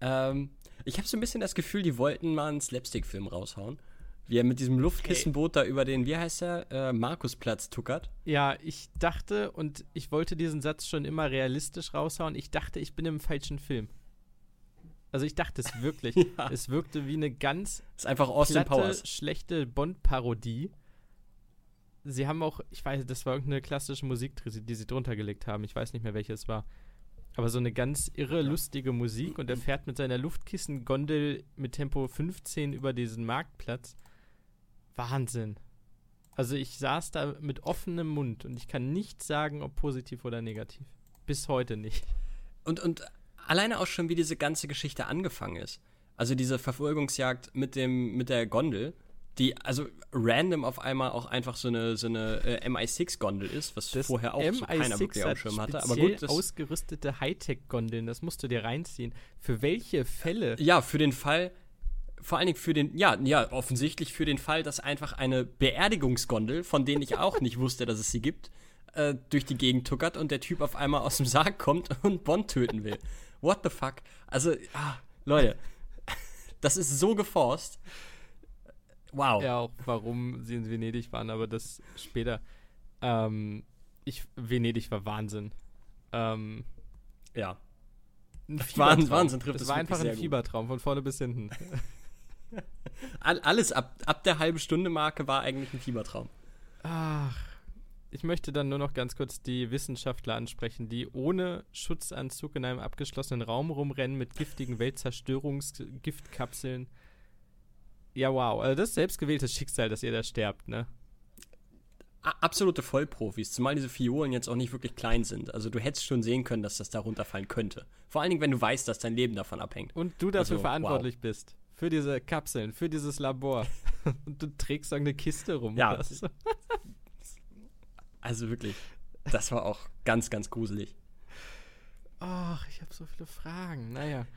S2: Ähm, ich habe so ein bisschen das Gefühl, die wollten mal einen Slapstick-Film raushauen. Wie er mit diesem Luftkissenboot da über den, wie heißt der, äh, Markusplatz tuckert.
S1: Ja, ich dachte, und ich wollte diesen Satz schon immer realistisch raushauen, ich dachte, ich bin im falschen Film. Also ich dachte es wirklich.
S2: Ja.
S1: Es wirkte wie eine ganz
S2: Ist einfach Austin
S1: platte,
S2: Powers.
S1: schlechte Bond-Parodie. Sie haben auch, ich weiß, das war irgendeine klassische Musik, die die sie drunter gelegt haben. Ich weiß nicht mehr, welche es war. Aber so eine ganz irre, lustige Musik und er fährt mit seiner Luftkissengondel mit Tempo 15 über diesen Marktplatz. Wahnsinn. Also ich saß da mit offenem Mund und ich kann nicht sagen, ob positiv oder negativ. Bis heute nicht.
S2: Und, und alleine auch schon, wie diese ganze Geschichte angefangen ist. Also diese Verfolgungsjagd mit dem, mit der Gondel, die also random auf einmal auch einfach so eine, so eine äh, MI6-Gondel ist, was vorher auch so keiner wirklich auf Schirm hatte. Aber gut, das,
S1: ausgerüstete Hightech-Gondeln, das musst du dir reinziehen. Für welche Fälle?
S2: ja, für den Fall, vor allen Dingen für den, ja, ja, offensichtlich für den Fall, dass einfach eine Beerdigungsgondel, von denen ich auch nicht wusste, dass es sie gibt, äh, durch die Gegend tuckert und der Typ auf einmal aus dem Sarg kommt und Bond töten will. What the fuck? Also, ah, Leute, das ist so geforst. Wow.
S1: Ja, auch warum sie in Venedig waren, aber das später. Ähm, ich, Venedig war Wahnsinn. Ähm,
S2: Ja. Wahnsinn-. Wahnsinn trifft
S1: das
S2: es
S1: war einfach ein. Fiebertraum, von vorne bis hinten.
S2: All, alles ab, ab der halben Stunde Marke war eigentlich ein Fiebertraum.
S1: Ach, ich möchte dann nur noch ganz kurz die Wissenschaftler ansprechen, die ohne Schutzanzug in einem abgeschlossenen Raum rumrennen mit giftigen Weltzerstörungsgiftkapseln. Ja, wow. Also das ist selbstgewähltes Schicksal, dass ihr da sterbt, ne?
S2: Absolute Vollprofis, zumal diese Fiolen jetzt auch nicht wirklich klein sind. Also du hättest schon sehen können, dass das da runterfallen könnte. Vor allen Dingen, wenn du weißt, dass dein Leben davon abhängt.
S1: Und du dafür
S2: Also,
S1: verantwortlich bist. Für diese Kapseln, für dieses Labor. Und du trägst so eine Kiste rum.
S2: Ja. Also wirklich, das war auch ganz, ganz gruselig.
S1: Ach, ich habe so viele Fragen. Naja.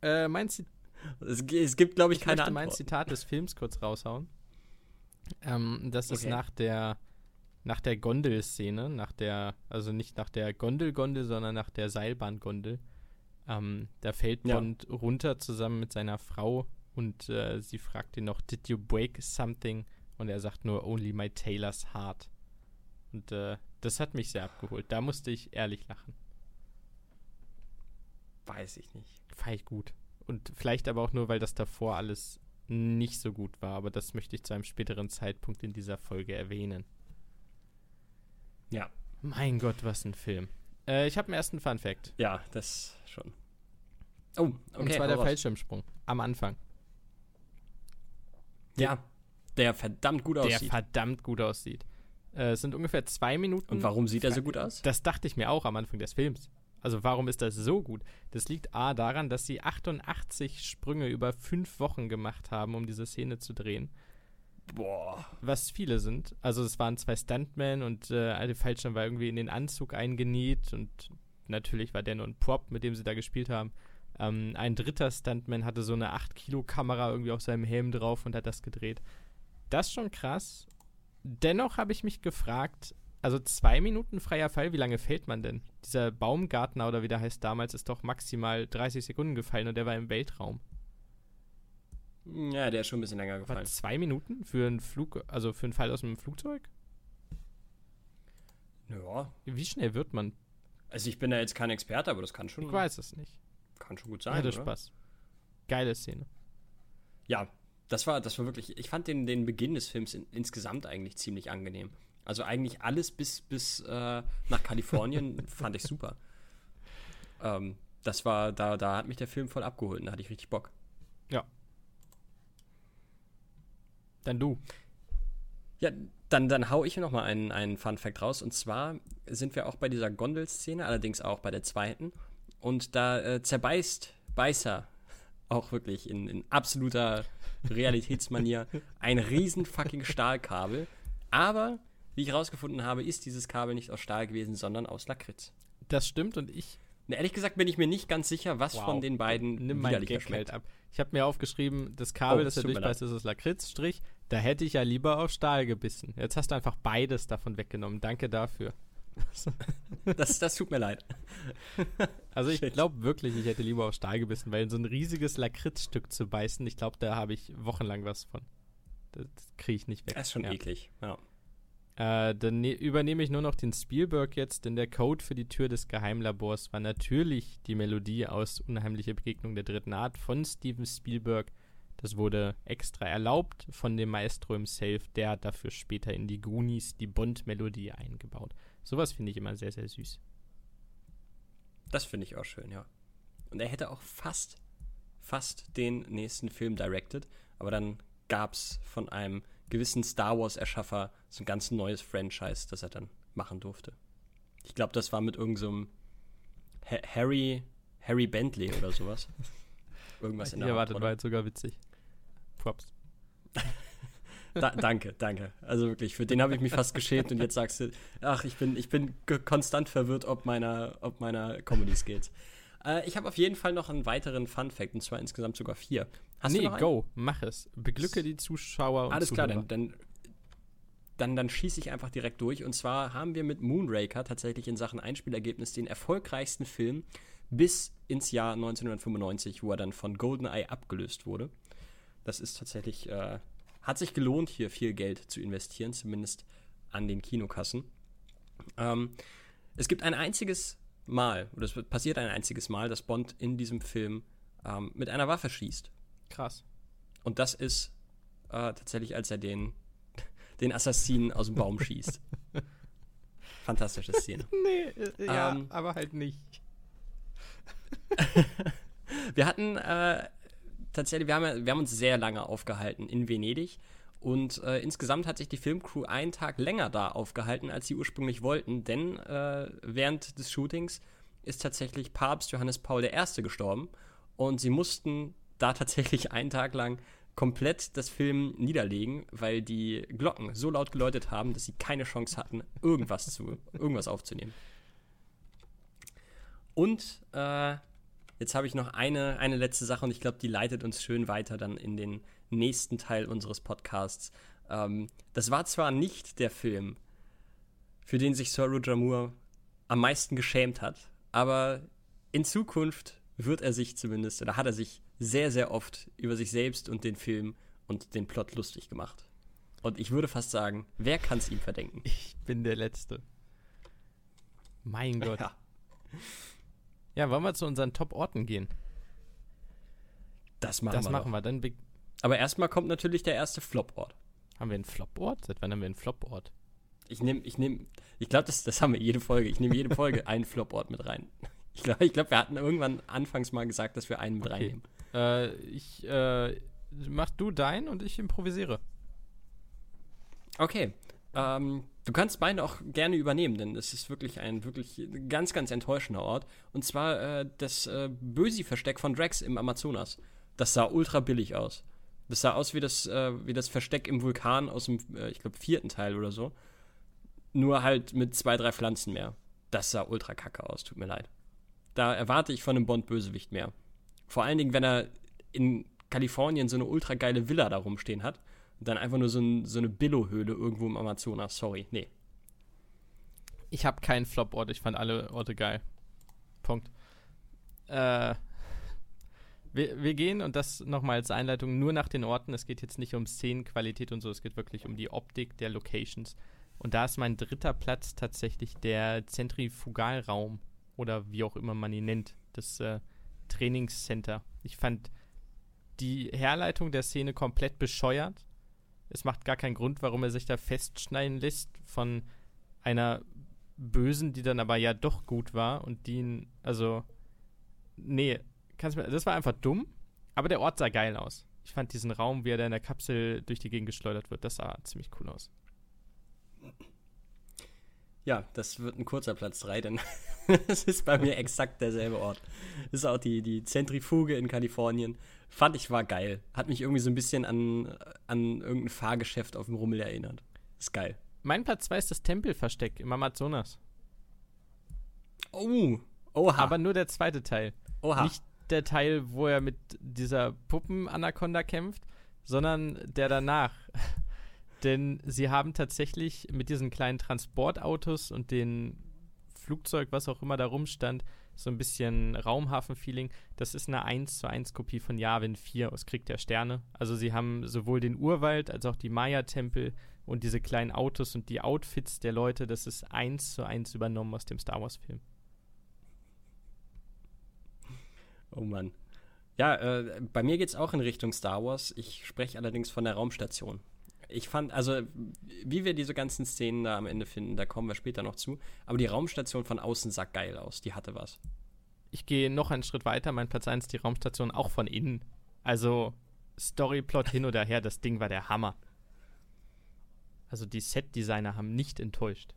S1: Äh, mein Zit
S2: Es, es gibt, glaube ich,
S1: ich
S2: keine
S1: möchte mein
S2: Antwort.
S1: Zitat des Films kurz raushauen. Ähm, das ist
S2: Okay.
S1: nach der nach der Gondelszene, nach der, also nicht nach der Gondel-Gondel, sondern nach der Seilbahn-Gondel. Ähm, da fällt
S2: Ja.
S1: Bond runter zusammen mit seiner Frau und äh, sie fragt ihn noch, did you break something? Und er sagt nur, only my tailor's heart. Und äh, das hat mich sehr abgeholt. Da musste ich ehrlich lachen.
S2: Weiß ich nicht.
S1: Fand ich gut. Und vielleicht aber auch nur, weil das davor alles nicht so gut war. Aber das möchte ich zu einem späteren Zeitpunkt in dieser Folge erwähnen.
S2: Ja,
S1: Mein Gott, was ein Film. Äh, ich habe einen ersten Fun Fact.
S2: ja, das schon. Oh, okay.
S1: und zwar der
S2: raus.
S1: Fallschirmsprung. Am Anfang.
S2: Ja, der verdammt gut
S1: Der
S2: aussieht.
S1: verdammt gut aussieht. Äh, es sind ungefähr zwei Minuten.
S2: Und warum sieht er so gut aus?
S1: Das dachte ich mir auch am Anfang des Films. Also warum ist das so gut? Das liegt A daran, dass sie 88 Sprünge über fünf Wochen gemacht haben, um diese Szene zu drehen.
S2: Boah.
S1: Was viele sind. Also es waren zwei Stuntmen und äh, Alte Fallschirm war irgendwie in den Anzug eingenäht und natürlich war der nur ein Prop, mit dem sie da gespielt haben. Ähm, ein dritter Stuntman hatte so eine 8-Kilo-Kamera irgendwie auf seinem Helm drauf und hat das gedreht. Das ist schon krass. Dennoch habe ich mich gefragt, also zwei Minuten freier Fall, wie lange fällt man denn? Dieser Baumgartner oder wie der heißt damals, ist doch maximal 30 Sekunden gefallen und der war im Weltraum.
S2: Ja, der ist schon ein bisschen länger gefallen.
S1: War zwei Minuten für einen Flug, also für einen Fall aus einem Flugzeug?
S2: Ja.
S1: Wie schnell wird man?
S2: Also ich bin da jetzt kein Experte, aber das kann schon.
S1: Ich weiß es nicht.
S2: Kann schon gut sein.
S1: Hatte
S2: oder?
S1: Spaß. Geile Szene.
S2: Ja, das war, das war wirklich. Ich fand den, den Beginn des Films in, insgesamt eigentlich ziemlich angenehm. Also eigentlich alles bis, bis äh, nach Kalifornien fand ich super. Ähm, das war, da, da hat mich der Film voll abgeholt und da hatte ich richtig Bock.
S1: Dann du.
S2: Ja, dann, dann hau ich noch mal einen, einen Fun Fact raus. Und zwar sind wir auch bei dieser Gondelszene, allerdings auch bei der zweiten. Und da äh, zerbeißt Beißer auch wirklich in, in absoluter Realitätsmanier ein riesen fucking Stahlkabel. Aber, wie ich rausgefunden habe, ist dieses Kabel nicht aus Stahl gewesen, sondern aus Lakritz.
S1: Das stimmt und ich
S2: Na, ehrlich gesagt bin ich mir nicht ganz sicher, was
S1: Wow.
S2: von den beiden
S1: nimm mein halt ab. Ich habe mir aufgeschrieben, das Kabel,
S2: Oh,
S1: das er durchbeißt, ist aus Lakritzstrich. Da hätte ich ja lieber auf Stahl gebissen. Jetzt hast du einfach beides davon weggenommen. Danke dafür.
S2: Das, das tut mir leid.
S1: Also ich glaube wirklich, ich hätte lieber auf Stahl gebissen, weil in so ein riesiges Lakritzstück zu beißen, ich glaube, da habe ich wochenlang was von. Das kriege ich nicht weg.
S2: Das ist schon
S1: Ja.
S2: eklig. Ja.
S1: Äh, dann ne übernehme ich nur noch den Spielberg jetzt, denn der Code für die Tür des Geheimlabors war natürlich die Melodie aus Unheimliche Begegnung der dritten Art von Steven Spielberg. Das wurde extra erlaubt von dem Maestro himself. Der hat dafür später in die Goonies die Bond-Melodie eingebaut. Sowas finde ich immer sehr, sehr süß.
S2: Das finde ich auch schön, ja. Und er hätte auch fast, fast den nächsten Film directed, aber dann gab es von einem gewissen Star Wars-Erschaffer so ein ganz neues Franchise, das er dann machen durfte. Ich glaube, das war mit irgendeinem so Harry, Harry Bentley oder sowas. Irgendwas in der
S1: erwartet, war
S2: Hauptrolle.
S1: jetzt sogar witzig. Props.
S2: Da, danke, danke. Also wirklich, für den habe ich mich fast geschämt und jetzt sagst du, ach, ich bin, ich bin konstant verwirrt ob meiner, ob meiner Comedy-Skills. Äh, ich habe auf jeden Fall noch einen weiteren Fun-Fact und zwar insgesamt sogar vier. Hast
S1: nee, go, mach es. Beglücke die Zuschauer und
S2: Alles klar,
S1: Zuhörer.
S2: dann, dann, dann, dann schieße ich einfach direkt durch. Und zwar haben wir mit Moonraker tatsächlich in Sachen Einspielergebnis den erfolgreichsten Film bis ins Jahr 1995, wo er dann von GoldenEye abgelöst wurde. Das ist tatsächlich, äh, hat sich gelohnt, hier viel Geld zu investieren, zumindest an den Kinokassen. Ähm, es gibt ein einziges Mal, oder es passiert ein einziges Mal, dass Bond in diesem Film ähm, mit einer Waffe schießt.
S1: Krass.
S2: Und das ist äh, tatsächlich, als er den, den Assassinen aus dem Baum schießt. Fantastische Szene.
S1: Nee, äh, ja,
S2: Ähm,
S1: aber halt nicht.
S2: Wir hatten äh, tatsächlich, wir haben, wir haben uns sehr lange aufgehalten in Venedig. Und äh, insgesamt hat sich die Filmcrew einen Tag länger da aufgehalten, als sie ursprünglich wollten. Denn äh, während des Shootings ist tatsächlich Papst Johannes Paul I. gestorben. Und sie mussten da tatsächlich einen Tag lang komplett das Film niederlegen, weil die Glocken so laut geläutet haben, dass sie keine Chance hatten, irgendwas, zu, irgendwas aufzunehmen. Und äh, jetzt habe ich noch eine, eine letzte Sache und ich glaube, die leitet uns schön weiter dann in den nächsten Teil unseres Podcasts. Ähm, das war zwar nicht der Film, für den sich Sir Roger Moore am meisten geschämt hat, aber in Zukunft wird er sich zumindest, oder hat er sich sehr, sehr oft über sich selbst und den Film und den Plot lustig gemacht. Und ich würde fast sagen, wer kann es ihm verdenken?
S1: Ich bin der Letzte. Mein Gott.
S2: Ja,
S1: Ja, wollen wir zu unseren Top-Orten gehen?
S2: das machen
S1: das
S2: wir.
S1: machen
S2: noch.
S1: wir. Dann be-
S2: Aber erstmal kommt natürlich der erste Flop-Ort.
S1: haben wir einen Flop-Ort? Seit wann haben wir einen Flop-Ort?
S2: Ich nehme, ich nehme, ich glaube, das, das haben wir jede Folge. Ich nehme jede Folge einen Flop-Ort mit rein. Ich glaube, ich glaub, wir hatten irgendwann anfangs mal gesagt, dass wir einen mit
S1: Okay.
S2: reinnehmen.
S1: Äh, ich, äh, mach du dein und ich improvisiere.
S2: Okay. Ähm, du kannst beide auch gerne übernehmen, denn es ist wirklich ein wirklich ganz, ganz enttäuschender Ort. Und zwar äh, das äh, Bösi-Versteck von Drax im Amazonas. Das sah ultra billig aus. Das sah aus wie das, äh, wie das Versteck im Vulkan aus dem, äh, ich glaube, vierten Teil oder so. Nur halt mit zwei, drei Pflanzen mehr. Das sah ultra kacke aus, tut mir leid. Da erwarte ich von einem Bond-Bösewicht mehr. Vor allen Dingen, wenn er in Kalifornien so eine ultra geile Villa da rumstehen hat und dann einfach nur so, ein, so eine Billo-Höhle irgendwo im Amazonas. Sorry, nee.
S1: Ich habe keinen Flop-Ort, ich fand alle Orte geil. Punkt. Äh, wir, wir gehen, und das nochmal als Einleitung, nur nach den Orten. Es geht jetzt nicht um Szenenqualität und so, es geht wirklich um die Optik der Locations. Und da ist mein dritter Platz tatsächlich der Zentrifugalraum oder wie auch immer man ihn nennt, das äh, Trainingscenter. Ich fand die Herleitung der Szene komplett bescheuert. Es macht gar keinen Grund, warum er sich da festschneiden lässt von einer Bösen, die dann aber ja doch gut war und die ihn, also, nee, kannst mir, das war einfach dumm, aber der Ort sah geil aus. Ich fand diesen Raum, wie er da in der Kapsel durch die Gegend geschleudert wird, das sah ziemlich cool aus.
S2: Ja, das wird ein kurzer Platz 3, denn es ist bei mir exakt derselbe Ort. Das ist auch die, die Zentrifuge in Kalifornien. Fand ich war geil. Hat mich irgendwie so ein bisschen an, an irgendein Fahrgeschäft auf dem Rummel erinnert. Ist geil.
S1: Mein Platz 2 ist das Tempelversteck im Amazonas.
S2: Oh, oha.
S1: Aber nur der zweite Teil. Oha. Nicht der Teil, wo er mit dieser Puppen-Anaconda kämpft, sondern der danach. Denn sie haben tatsächlich mit diesen kleinen Transportautos und den Flugzeug, was auch immer da rumstand, so ein bisschen Raumhafen-Feeling. Das ist eine 1 zu 1 Kopie von Yavin 4 aus Krieg der Sterne. Also sie haben sowohl den Urwald als auch die Maya-Tempel und diese kleinen Autos und die Outfits der Leute, das ist 1 zu 1 übernommen aus dem Star Wars-Film.
S2: Oh Mann. Ja, äh, bei mir geht es auch in Richtung Star Wars. Ich spreche allerdings von der Raumstation. Ich fand, also, wie wir diese ganzen Szenen da am Ende finden, da kommen wir später noch zu. Aber die Raumstation von außen sah geil aus. Die hatte was.
S1: Ich gehe noch einen Schritt weiter. Mein Platz 1 die Raumstation auch von innen. Also, Storyplot hin oder her, das Ding war der Hammer. Also, die Set-Designer haben nicht enttäuscht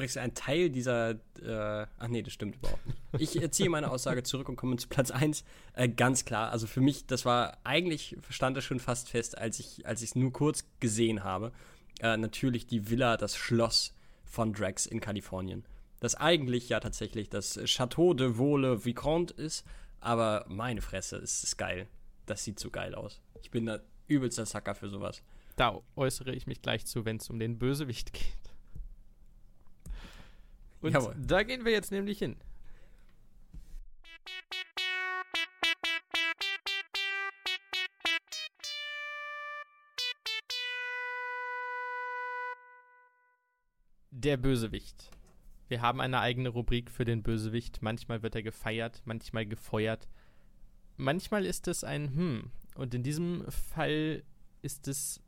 S2: bringst einen Teil dieser. Äh, ach nee, das stimmt überhaupt nicht. Ich ziehe meine Aussage zurück und komme zu Platz 1. Äh, ganz klar, also für mich, das war eigentlich, stand das schon fast fest, als ich es nur kurz gesehen habe. Äh, natürlich die Villa, das Schloss von Drax in Kalifornien. Das eigentlich ja tatsächlich das Chateau de Vole Vicomte ist, aber meine Fresse, es ist geil. Das sieht so geil aus. Ich bin da übelster Sacker für sowas.
S1: Da äußere ich mich gleich zu, wenn es um den Bösewicht geht. Und Jawohl. da gehen wir jetzt nämlich hin. Der Bösewicht. Wir haben eine eigene Rubrik für den Bösewicht. Manchmal wird er gefeiert, manchmal gefeuert. Manchmal ist es ein Hm. Und in diesem Fall ist es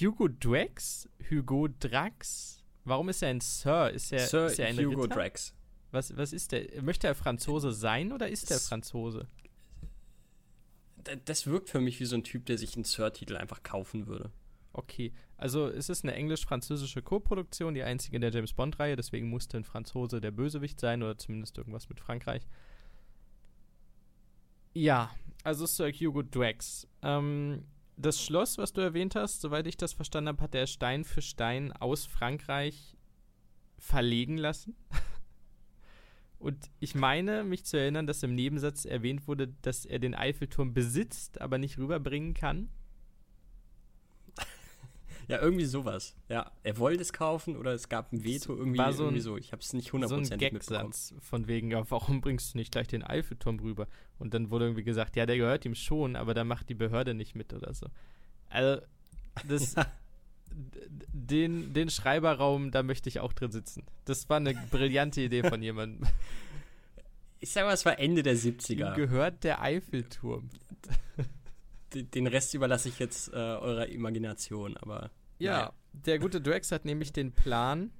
S1: Hugo Drax? Hugo Drax? Warum ist er ein Sir? Ist er,
S2: Sir
S1: ist er
S2: ein Hugo Ritter? Drax.
S1: Was, was ist der? Möchte er Franzose sein oder ist er Franzose?
S2: Das wirkt für mich wie so ein Typ, der sich einen Sir-Titel einfach kaufen würde.
S1: Okay, also es ist eine englisch-französische Co-Produktion, die einzige in der James Bond-Reihe, deswegen musste ein Franzose der Bösewicht sein oder zumindest irgendwas mit Frankreich. Ja, also Sir Hugo Drax. Ähm, das Schloss, was du erwähnt hast, soweit ich das verstanden habe, hat er Stein für Stein aus Frankreich verlegen lassen. Und ich meine, mich zu erinnern, dass im Nebensatz erwähnt wurde, dass er den Eiffelturm besitzt, aber nicht rüberbringen kann.
S2: Ja, irgendwie sowas. Ja, er wollte es kaufen oder es gab ein Veto, irgendwie,
S1: war so
S2: ein, irgendwie so. Ich habe es nicht hundertprozentig so mitbekommen.
S1: von wegen, ja, warum bringst du nicht gleich den Eiffelturm rüber? Und dann wurde irgendwie gesagt, ja, der gehört ihm schon, aber da macht die Behörde nicht mit oder so. Also, das, ja. den, den Schreiberraum, da möchte ich auch drin sitzen. Das war eine brillante Idee von jemandem.
S2: Ich sag mal, es war Ende der 70er.
S1: Ihm gehört der Eiffelturm
S2: den Rest überlasse ich jetzt äh, eurer Imagination, aber.
S1: Ja, naja. der gute Drax hat nämlich den Plan,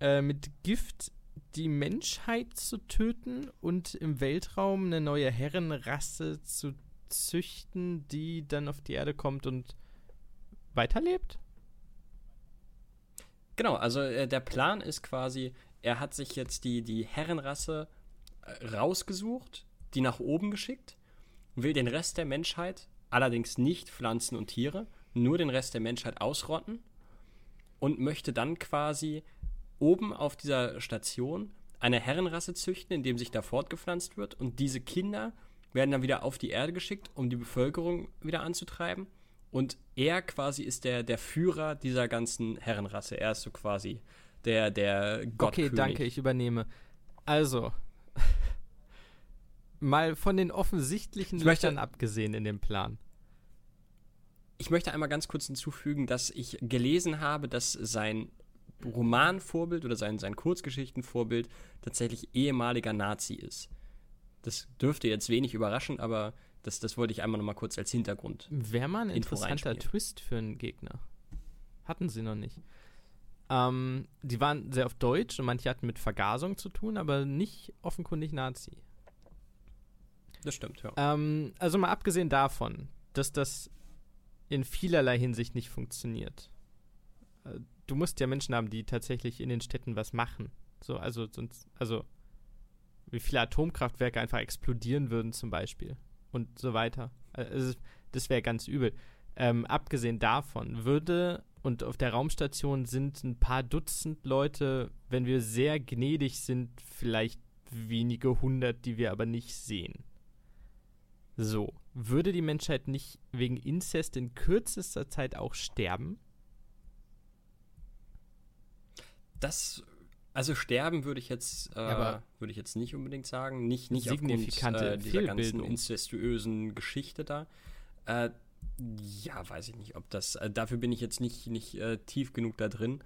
S1: äh, mit Gift die Menschheit zu töten und im Weltraum eine neue Herrenrasse zu züchten, die dann auf die Erde kommt und weiterlebt?
S2: Genau, also äh, der Plan ist quasi, er hat sich jetzt die, die Herrenrasse äh, rausgesucht, die nach oben geschickt, will den Rest der Menschheit, allerdings nicht Pflanzen und Tiere, nur den Rest der Menschheit ausrotten und möchte dann quasi oben auf dieser Station eine Herrenrasse züchten, indem sich da fortgepflanzt wird und diese Kinder werden dann wieder auf die Erde geschickt, um die Bevölkerung wieder anzutreiben. Und er quasi ist der, der Führer dieser ganzen Herrenrasse. Er ist so quasi der, der Gott.
S1: Okay, danke, ich übernehme. Also, mal von den offensichtlichen Löchern abgesehen in dem Plan.
S2: Ich möchte einmal ganz kurz hinzufügen, dass ich gelesen habe, dass sein Romanvorbild oder sein, sein Kurzgeschichtenvorbild tatsächlich ehemaliger Nazi ist. Das dürfte jetzt wenig überraschen, aber das, das wollte ich einmal noch mal kurz als Hintergrund.
S1: Wäre mal ein interessanter Twist für einen Gegner. Hatten sie noch nicht. Ähm, die waren sehr auf Deutsch und manche hatten mit Vergasung zu tun, aber nicht offenkundig Nazi.
S2: Das stimmt, ja.
S1: Ähm, also mal abgesehen davon, dass das in vielerlei Hinsicht nicht funktioniert. Äh, du musst ja Menschen haben, die tatsächlich in den Städten was machen. So, also sonst, also wie viele Atomkraftwerke einfach explodieren würden zum Beispiel und so weiter. Also, das wäre ganz übel. Ähm, abgesehen davon würde, und auf der Raumstation sind ein paar Dutzend Leute, wenn wir sehr gnädig sind, vielleicht wenige hundert, die wir aber nicht sehen. So, würde die Menschheit nicht wegen Inzest in kürzester Zeit auch sterben?
S2: Das, also sterben würde ich jetzt, äh, würde ich jetzt nicht unbedingt sagen. Nicht, nicht
S1: signifikante
S2: aufgrund äh, dieser ganzen incestuösen Geschichte da. Äh, ja, weiß ich nicht, ob das, äh, dafür bin ich jetzt nicht, nicht äh, tief genug da drin.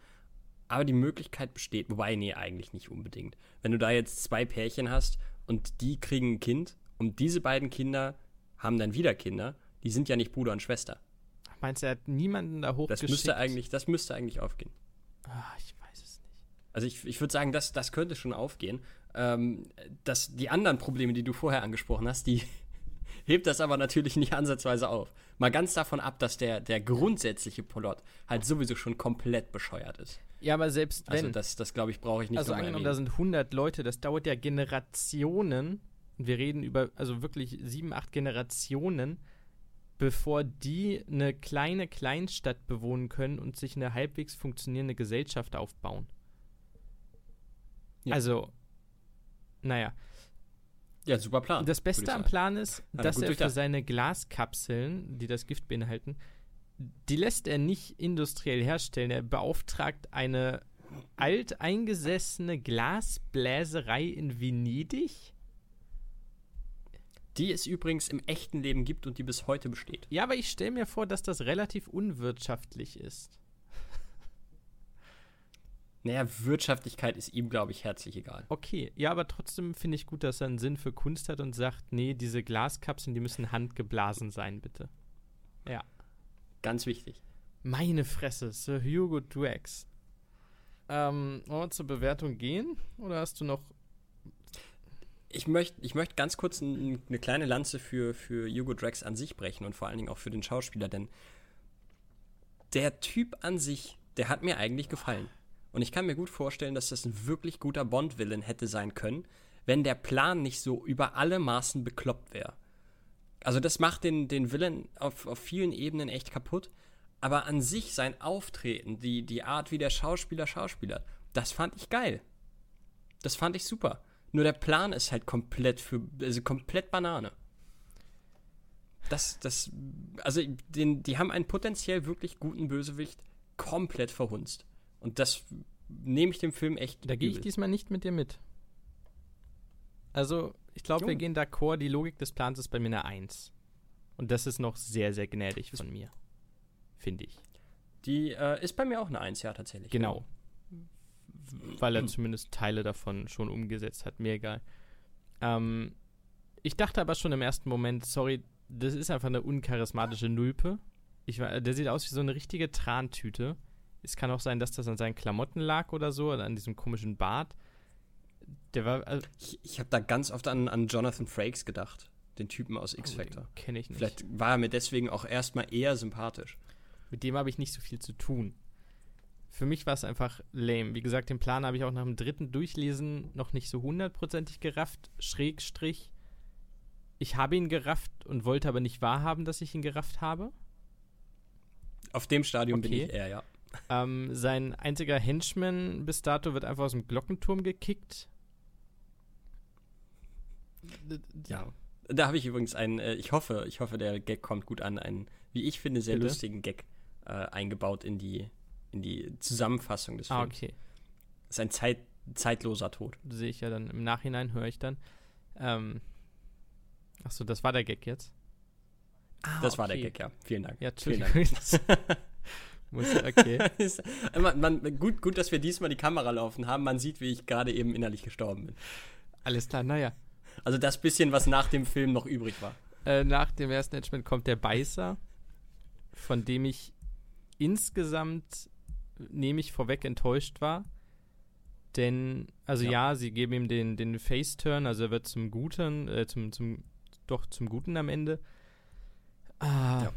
S2: Aber die Möglichkeit besteht, wobei, nee, eigentlich nicht unbedingt. Wenn du da jetzt zwei Pärchen hast und die kriegen ein Kind und diese beiden Kinder haben dann wieder Kinder, die sind ja nicht Bruder und Schwester.
S1: Meinst du, er hat niemanden da hochgeschickt?
S2: Das müsste eigentlich, das müsste eigentlich aufgehen.
S1: Ah, ich weiß es nicht.
S2: Also ich, ich würde sagen, das, das könnte schon aufgehen. Ähm, dass die anderen Probleme, die du vorher angesprochen hast, die hebt das aber natürlich nicht ansatzweise auf. Mal ganz davon ab, dass der, der grundsätzliche Plot halt sowieso schon komplett bescheuert ist.
S1: Ja, aber selbst also wenn.
S2: Also das, das glaube ich, brauche ich nicht
S1: Also angenommen, da sind 100 Leute, das dauert ja Generationen. Wir reden über, also wirklich sieben, acht Generationen, bevor die eine kleine Kleinstadt bewohnen können und sich eine halbwegs funktionierende Gesellschaft aufbauen. Ja. Also, naja.
S2: Ja, super Plan.
S1: Das Beste am Plan ist, dass er für seine Glaskapseln, die das Gift beinhalten, die lässt er nicht industriell herstellen. Er beauftragt eine alteingesessene Glasbläserei in Venedig.
S2: Die es übrigens im echten Leben gibt und die bis heute besteht.
S1: Ja, aber ich stelle mir vor, dass das relativ unwirtschaftlich ist.
S2: Naja, Wirtschaftlichkeit ist ihm, glaube ich, herzlich egal.
S1: Okay, ja, aber trotzdem finde ich gut, dass er einen Sinn für Kunst hat und sagt, nee, diese Glaskapseln, die müssen handgeblasen sein, bitte. Ja.
S2: Ganz wichtig.
S1: Meine Fresse, Sir Hugo Drax. Ähm, wollen wir zur Bewertung gehen? Oder hast du noch.
S2: Ich möchte ich möcht ganz kurz ein, eine kleine Lanze für, für Hugo Drax an sich brechen und vor allen Dingen auch für den Schauspieler, denn der Typ an sich, der hat mir eigentlich gefallen. Und ich kann mir gut vorstellen, dass das ein wirklich guter Bond-Villain hätte sein können, wenn der Plan nicht so über alle Maßen bekloppt wäre. Also das macht den, den Villain auf, auf vielen Ebenen echt kaputt. Aber an sich sein Auftreten, die, die Art, wie der Schauspieler Schauspieler, das fand ich geil. Das fand ich super. Nur der Plan ist halt komplett für, also komplett Banane. Das, das, also den, die haben einen potenziell wirklich guten Bösewicht komplett verhunzt. Und das nehme ich dem Film echt.
S1: Da gehe ich diesmal nicht mit dir mit. Also, ich glaube, wir gehen d'accord. Die Logik des Plans ist bei mir eine 1. Und das ist noch sehr, sehr gnädig von mir. Finde ich.
S2: Die äh, ist bei mir auch eine 1, ja, tatsächlich.
S1: Genau. Weil er zumindest Teile davon schon umgesetzt hat. Mir egal. Ähm, ich dachte aber schon im ersten Moment, sorry, das ist einfach eine uncharismatische Nulpe. Ich, der sieht aus wie so eine richtige Trantüte. Es kann auch sein, dass das an seinen Klamotten lag oder so, oder an diesem komischen Bart. Der war. Also
S2: ich ich habe da ganz oft an, an Jonathan Frakes gedacht. den Typen aus X-Factor.
S1: Oh, Kenne ich nicht.
S2: Vielleicht war er mir deswegen auch erstmal eher sympathisch.
S1: Mit dem habe ich nicht so viel zu tun. Für mich war es einfach lame. Wie gesagt, den Plan habe ich auch nach dem dritten Durchlesen noch nicht so hundertprozentig gerafft. Schrägstrich. Ich habe ihn gerafft und wollte aber nicht wahrhaben, dass ich ihn gerafft habe.
S2: Auf dem Stadium bin
S1: Okay.
S2: ich eher, ja.
S1: Ähm, sein einziger Henchman bis dato wird einfach aus dem Glockenturm gekickt.
S2: Ja. Da habe ich übrigens einen, äh, ich hoffe, ich hoffe, der Gag kommt gut an, einen, wie ich finde, sehr
S1: Bitte?
S2: lustigen Gag äh, eingebaut in die, in die Zusammenfassung des
S1: Ah,
S2: Films.
S1: okay.
S2: Das ist ein Zeit, zeitloser Tod.
S1: Sehe ich ja dann im Nachhinein, höre ich dann. Ähm, Achso, das war der Gag jetzt. Ah,
S2: das war der
S1: okay.
S2: Gag, ja. Vielen Dank.
S1: Ja,
S2: Vielen
S1: Entschuldigung. Das muss, okay.
S2: Ist- man, man, gut, gut, dass wir diesmal die Kamera laufen haben. Man sieht, wie ich gerade eben innerlich gestorben bin.
S1: Alles klar, naja.
S2: Also das bisschen, was nach dem Film noch übrig war.
S1: Äh, nach dem ersten Henchman kommt der Beißer, von dem ich insgesamt, nehme ich vorweg, enttäuscht war. Denn, also ja,
S2: Ja.
S1: sie geben ihm den, den Face-Turn, also er wird zum Guten, äh, zum, zum, doch zum Guten am Ende. Ah.
S2: Ja.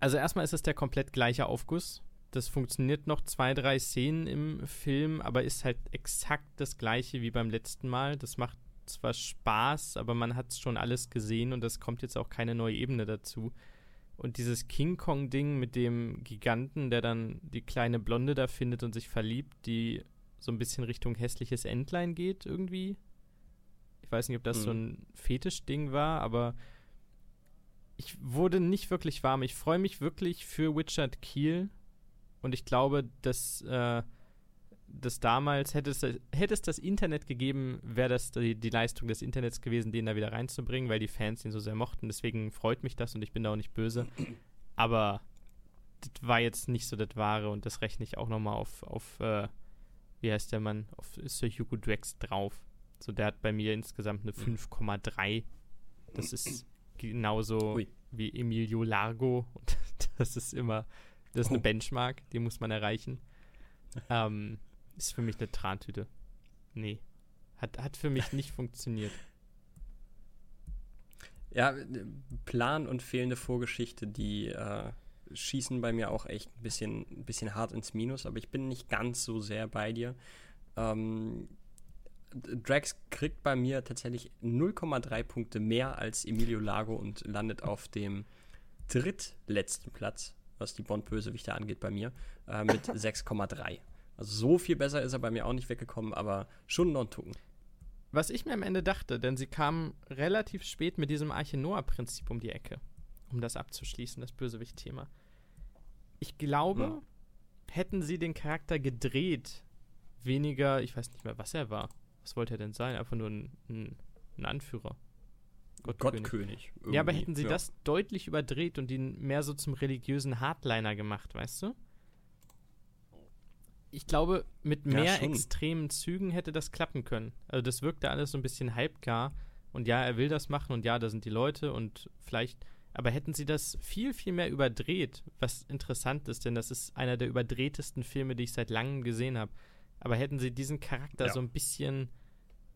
S1: Also erstmal ist es der komplett gleiche Aufguss. Das funktioniert noch zwei, drei Szenen im Film, aber ist halt exakt das gleiche wie beim letzten Mal. Das macht zwar Spaß, aber man hat schon alles gesehen und es kommt jetzt auch keine neue Ebene dazu. Und dieses King Kong-Ding mit dem Giganten, der dann die kleine Blonde da findet und sich verliebt, die so ein bisschen Richtung hässliches Entlein geht irgendwie. Ich weiß nicht, ob das so
S2: Mhm.
S1: ein Fetisch-Ding war, aber ich wurde nicht wirklich warm. Ich freue mich wirklich für Richard Kiel und ich glaube, dass, äh, dass damals, hätte es, hätte es das Internet gegeben, wäre das die, die Leistung des Internets gewesen, den da wieder reinzubringen, weil die Fans ihn so sehr mochten. Deswegen freut mich das und ich bin da auch nicht böse. Aber das war jetzt nicht so das Wahre und das rechne ich auch nochmal auf, auf äh, wie heißt der Mann, auf Sir Hugo Drax drauf. So, der hat bei mir insgesamt eine 5,3. Das ist genauso
S2: Ui.
S1: wie Emilio Largo. Und das ist immer, das ist eine
S2: Oh.
S1: Benchmark, die muss man erreichen. Ähm, ist für mich eine Trantüte. Nee. Hat, hat für mich nicht funktioniert.
S2: Ja, Plan und fehlende Vorgeschichte, die äh, schießen bei mir auch echt ein bisschen, ein bisschen hart ins Minus, aber ich bin nicht ganz so sehr bei dir. Ähm, Drax kriegt bei mir tatsächlich 0,3 Punkte mehr als Emilio Lago und landet auf dem drittletzten Platz, was die Bond-Bösewichte angeht bei mir, äh, mit 6,3. Also so viel besser ist er bei mir auch nicht weggekommen, aber schon noch ein Tucken.
S1: Was ich mir am Ende dachte, denn sie kamen relativ spät mit diesem Arche Noah-Prinzip um die Ecke, um das abzuschließen, das Bösewicht-Thema. Ich glaube,
S2: Ja.
S1: hätten sie den Charakter gedreht, weniger, ich weiß nicht mehr, was er war. Was wollte er denn sein? Einfach nur ein, ein, ein Anführer. Gottkönig.
S2: Gottkönig.
S1: Ja, aber hätten sie
S2: ja.
S1: das deutlich überdreht und ihn mehr so zum religiösen Hardliner gemacht, weißt du? Ich glaube, mit
S2: Ja,
S1: mehr
S2: schon.
S1: extremen Zügen hätte das klappen können. Also das wirkte alles so ein bisschen halbgar. Und ja, er will das machen und ja, da sind die Leute und vielleicht. Aber hätten sie das viel, viel mehr überdreht, was interessant ist, denn das ist einer der überdrehtesten Filme, die ich seit langem gesehen habe. Aber hätten sie diesen Charakter
S2: Ja.
S1: so ein bisschen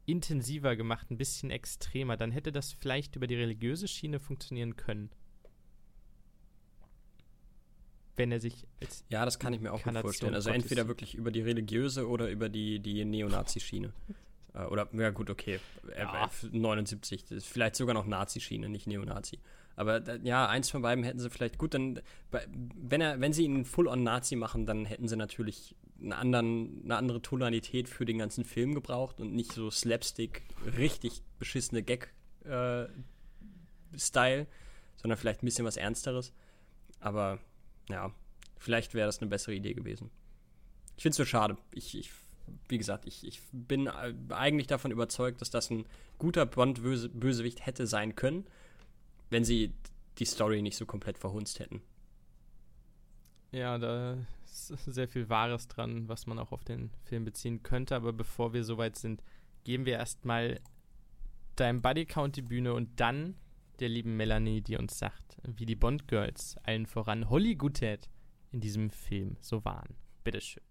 S1: intensiver gemacht, ein bisschen extremer, dann hätte das vielleicht über die religiöse Schiene funktionieren können. Wenn er sich als
S2: Ja, das kann ich mir auch gut vorstellen. Also
S1: Gottes
S2: entweder wirklich über die religiöse oder über die, die Neonazi-Schiene. Äh, oder, ja gut, okay. Äh,
S1: Ja.
S2: äh, 79, das ist vielleicht sogar noch Nazi-Schiene, nicht Neonazi. Aber ja, eins von beiden hätten sie vielleicht gut, dann, wenn, er, wenn sie ihn Full-on-Nazi machen, dann hätten sie natürlich einen anderen, eine andere Tonalität für den ganzen Film gebraucht und nicht so Slapstick, richtig beschissene Gag-Style, sondern vielleicht ein bisschen was Ernsteres. Aber ja, vielleicht wäre das eine bessere Idee gewesen. Ich finde es so schade. Ich, ich, wie gesagt, ich, ich bin äh, eigentlich davon überzeugt, dass das ein guter Bond-Bösewicht hätte sein können, wenn sie die Story nicht so komplett verhunzt hätten.
S1: Ja, da ist sehr viel Wahres dran, was man auch auf den Film beziehen könnte. Aber bevor wir soweit sind, geben wir erstmal deinem Bodycount die Bühne und dann der lieben Melanie, die uns sagt, wie die Bond Girls, allen voran Holly Goodhead, in diesem Film so waren. Bitteschön.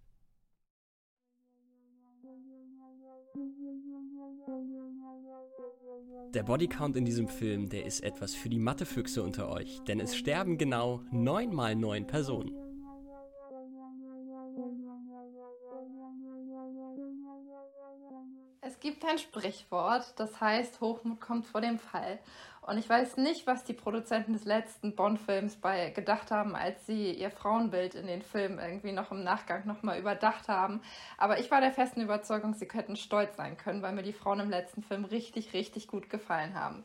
S2: Der Bodycount in diesem Film, der ist etwas für die Mathefüchse unter euch, denn es sterben genau 9 mal 9 Personen.
S3: Es gibt ein Sprichwort, das heißt, Hochmut kommt vor dem Fall. Und ich weiß nicht, was die Produzenten des letzten Bond-Films bei gedacht haben, als sie ihr Frauenbild in den Film irgendwie noch im Nachgang nochmal überdacht haben. Aber ich war der festen Überzeugung, sie könnten stolz sein können, weil mir die Frauen im letzten Film richtig, richtig gut gefallen haben.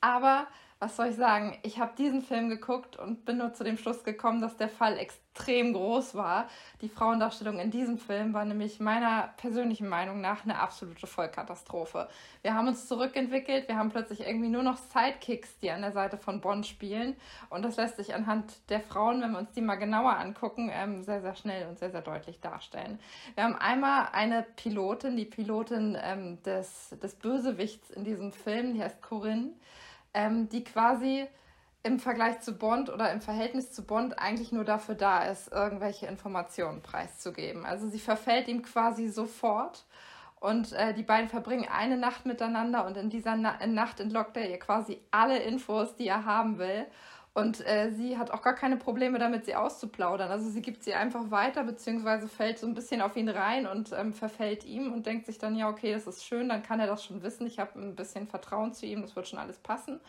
S3: Aber was soll ich sagen? Ich habe diesen Film geguckt und bin nur zu dem Schluss gekommen, dass der Fall extrem groß war. Die Frauendarstellung in diesem Film war nämlich meiner persönlichen Meinung nach eine absolute Vollkatastrophe. Wir haben uns zurückentwickelt, wir haben plötzlich irgendwie nur noch Sidekicks, die an der Seite von Bond spielen. Und das lässt sich anhand der Frauen, wenn wir uns die mal genauer angucken, ähm, sehr, sehr schnell und sehr, sehr deutlich darstellen. Wir haben einmal eine Pilotin, die Pilotin ähm, des, des Bösewichts in diesem Film, die heißt Corinne ähm, die quasi im Vergleich zu Bond oder im Verhältnis zu Bond eigentlich nur dafür da ist, irgendwelche Informationen preiszugeben. Also sie verfällt ihm quasi sofort und äh, die beiden verbringen eine Nacht miteinander und in dieser Na Nacht entlockt er ihr quasi alle Infos, die er haben will. Und äh, sie hat auch gar keine Probleme damit, sie auszuplaudern. Also sie gibt sie einfach weiter, beziehungsweise fällt so ein bisschen auf ihn rein und ähm, verfällt ihm und denkt sich dann, ja, okay, das ist schön, dann kann er das schon wissen. Ich habe ein bisschen Vertrauen zu ihm, das wird schon alles passen.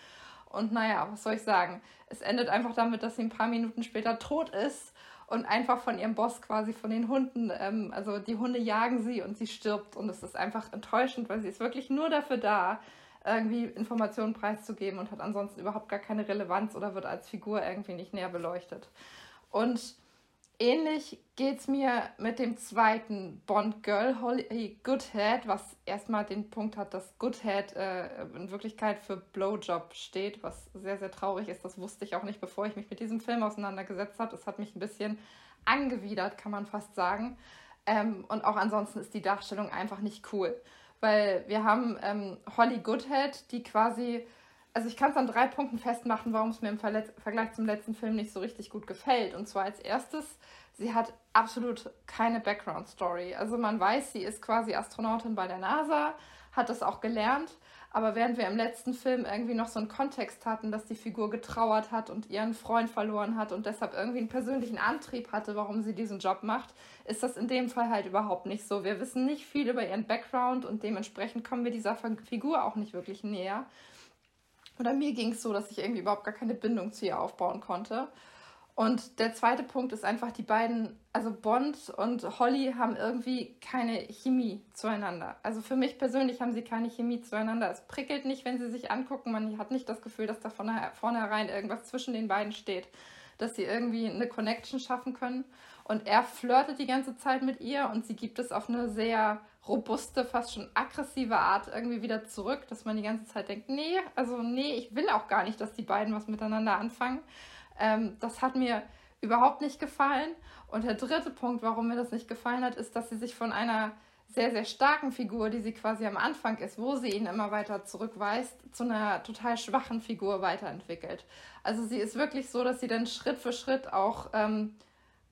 S3: Und naja, was soll ich sagen? Es endet einfach damit, dass sie ein paar Minuten später tot ist und einfach von ihrem Boss quasi von den Hunden, ähm, also die Hunde jagen sie und sie stirbt. Und es ist einfach enttäuschend, weil sie ist wirklich nur dafür da, irgendwie Informationen preiszugeben und hat ansonsten überhaupt gar keine Relevanz oder wird als Figur irgendwie nicht näher beleuchtet. Und ähnlich geht es mir mit dem zweiten Bond-Girl, Holly Goodhead, was erstmal den Punkt hat, dass Goodhead äh, in Wirklichkeit für Blowjob steht, was sehr, sehr traurig ist. Das wusste ich auch nicht, bevor ich mich mit diesem Film auseinandergesetzt habe. Das hat mich ein bisschen angewidert, kann man fast sagen. Ähm, und auch ansonsten ist die Darstellung einfach nicht cool weil wir haben ähm, Holly Goodhead, die quasi, also ich kann es an drei Punkten festmachen, warum es mir im Verletz Vergleich zum letzten Film nicht so richtig gut gefällt. Und zwar als erstes, sie hat absolut keine Background-Story. Also man weiß, sie ist quasi Astronautin bei der NASA, hat das auch gelernt, aber während wir im letzten Film irgendwie noch so einen Kontext hatten, dass die Figur getrauert hat und ihren Freund verloren hat und deshalb irgendwie einen persönlichen Antrieb hatte, warum sie diesen Job macht, ist das in dem Fall halt überhaupt nicht so. Wir wissen nicht viel über ihren Background und dementsprechend kommen wir dieser Figur auch nicht wirklich näher. Oder mir ging es so, dass ich irgendwie überhaupt gar keine Bindung zu ihr aufbauen konnte. Und der zweite Punkt ist einfach, die beiden, also Bond und Holly haben irgendwie keine Chemie zueinander. Also für mich persönlich haben sie keine Chemie zueinander. Es prickelt nicht, wenn sie sich angucken. Man hat nicht das Gefühl, dass da von vornherein irgendwas zwischen den beiden steht, dass sie irgendwie eine Connection schaffen können. Und er flirtet die ganze Zeit mit ihr und sie gibt es auf eine sehr robuste, fast schon aggressive Art irgendwie wieder zurück, dass man die ganze Zeit denkt, nee, also nee, ich will auch gar nicht, dass die beiden was miteinander anfangen. Ähm, das hat mir überhaupt nicht gefallen. Und der dritte Punkt, warum mir das nicht gefallen hat, ist, dass sie sich von einer sehr, sehr starken Figur, die sie quasi am Anfang ist, wo sie ihn immer weiter zurückweist, zu einer total schwachen Figur weiterentwickelt. Also sie ist wirklich so, dass sie dann Schritt für Schritt auch ähm,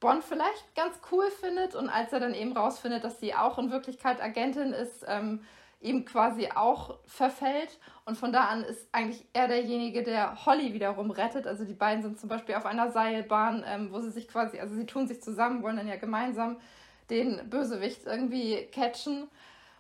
S3: Bond vielleicht ganz cool findet und als er dann eben rausfindet, dass sie auch in Wirklichkeit Agentin ist, ähm, ihm quasi auch verfällt. Und von da an ist eigentlich er derjenige, der Holly wiederum rettet. Also die beiden sind zum Beispiel auf einer Seilbahn, ähm, wo sie sich quasi, also sie tun sich zusammen, wollen dann ja gemeinsam den Bösewicht irgendwie catchen.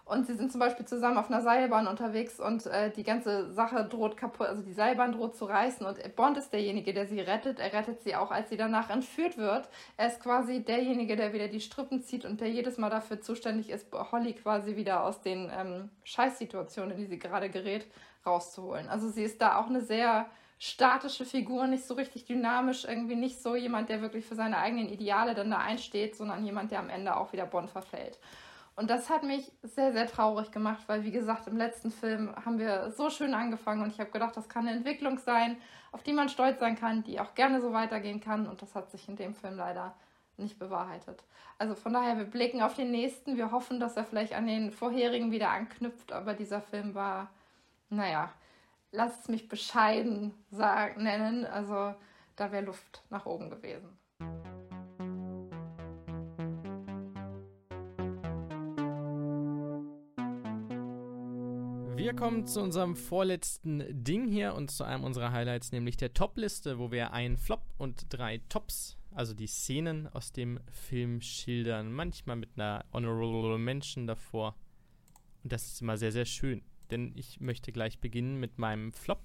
S3: Und sie sind zum Beispiel zusammen auf einer Seilbahn unterwegs und äh, die ganze Sache droht kaputt, also die Seilbahn droht zu reißen und Bond ist derjenige, der sie rettet. Er rettet sie auch, als sie danach entführt wird. Er ist quasi derjenige, der wieder die Strippen zieht und der jedes Mal dafür zuständig ist, Holly quasi wieder aus den ähm, Scheißsituationen, in die sie gerade gerät, rauszuholen. Also sie ist da auch eine sehr statische Figur, nicht so richtig dynamisch, irgendwie nicht so jemand, der wirklich für seine eigenen Ideale dann da einsteht, sondern jemand, der am Ende auch wieder Bond verfällt. Und das hat mich sehr, sehr traurig gemacht, weil, wie gesagt, im letzten Film haben wir so schön angefangen und ich habe gedacht, das kann eine Entwicklung sein, auf die man stolz sein kann, die auch gerne so weitergehen kann. Und das hat sich in dem Film leider nicht bewahrheitet. Also von daher, wir blicken auf den nächsten. Wir hoffen, dass er vielleicht an den vorherigen wieder anknüpft, aber dieser Film war, naja, lasst es mich bescheiden sagen, nennen. Also da wäre Luft nach oben gewesen.
S1: Wir kommen zu unserem vorletzten Ding hier und zu einem unserer Highlights, nämlich der Top-Liste, wo wir einen Flop und drei Tops, also die Szenen aus dem Film schildern. Manchmal mit einer Honorable Mention davor. Und das ist immer sehr, sehr schön. Denn ich möchte gleich beginnen mit meinem Flop.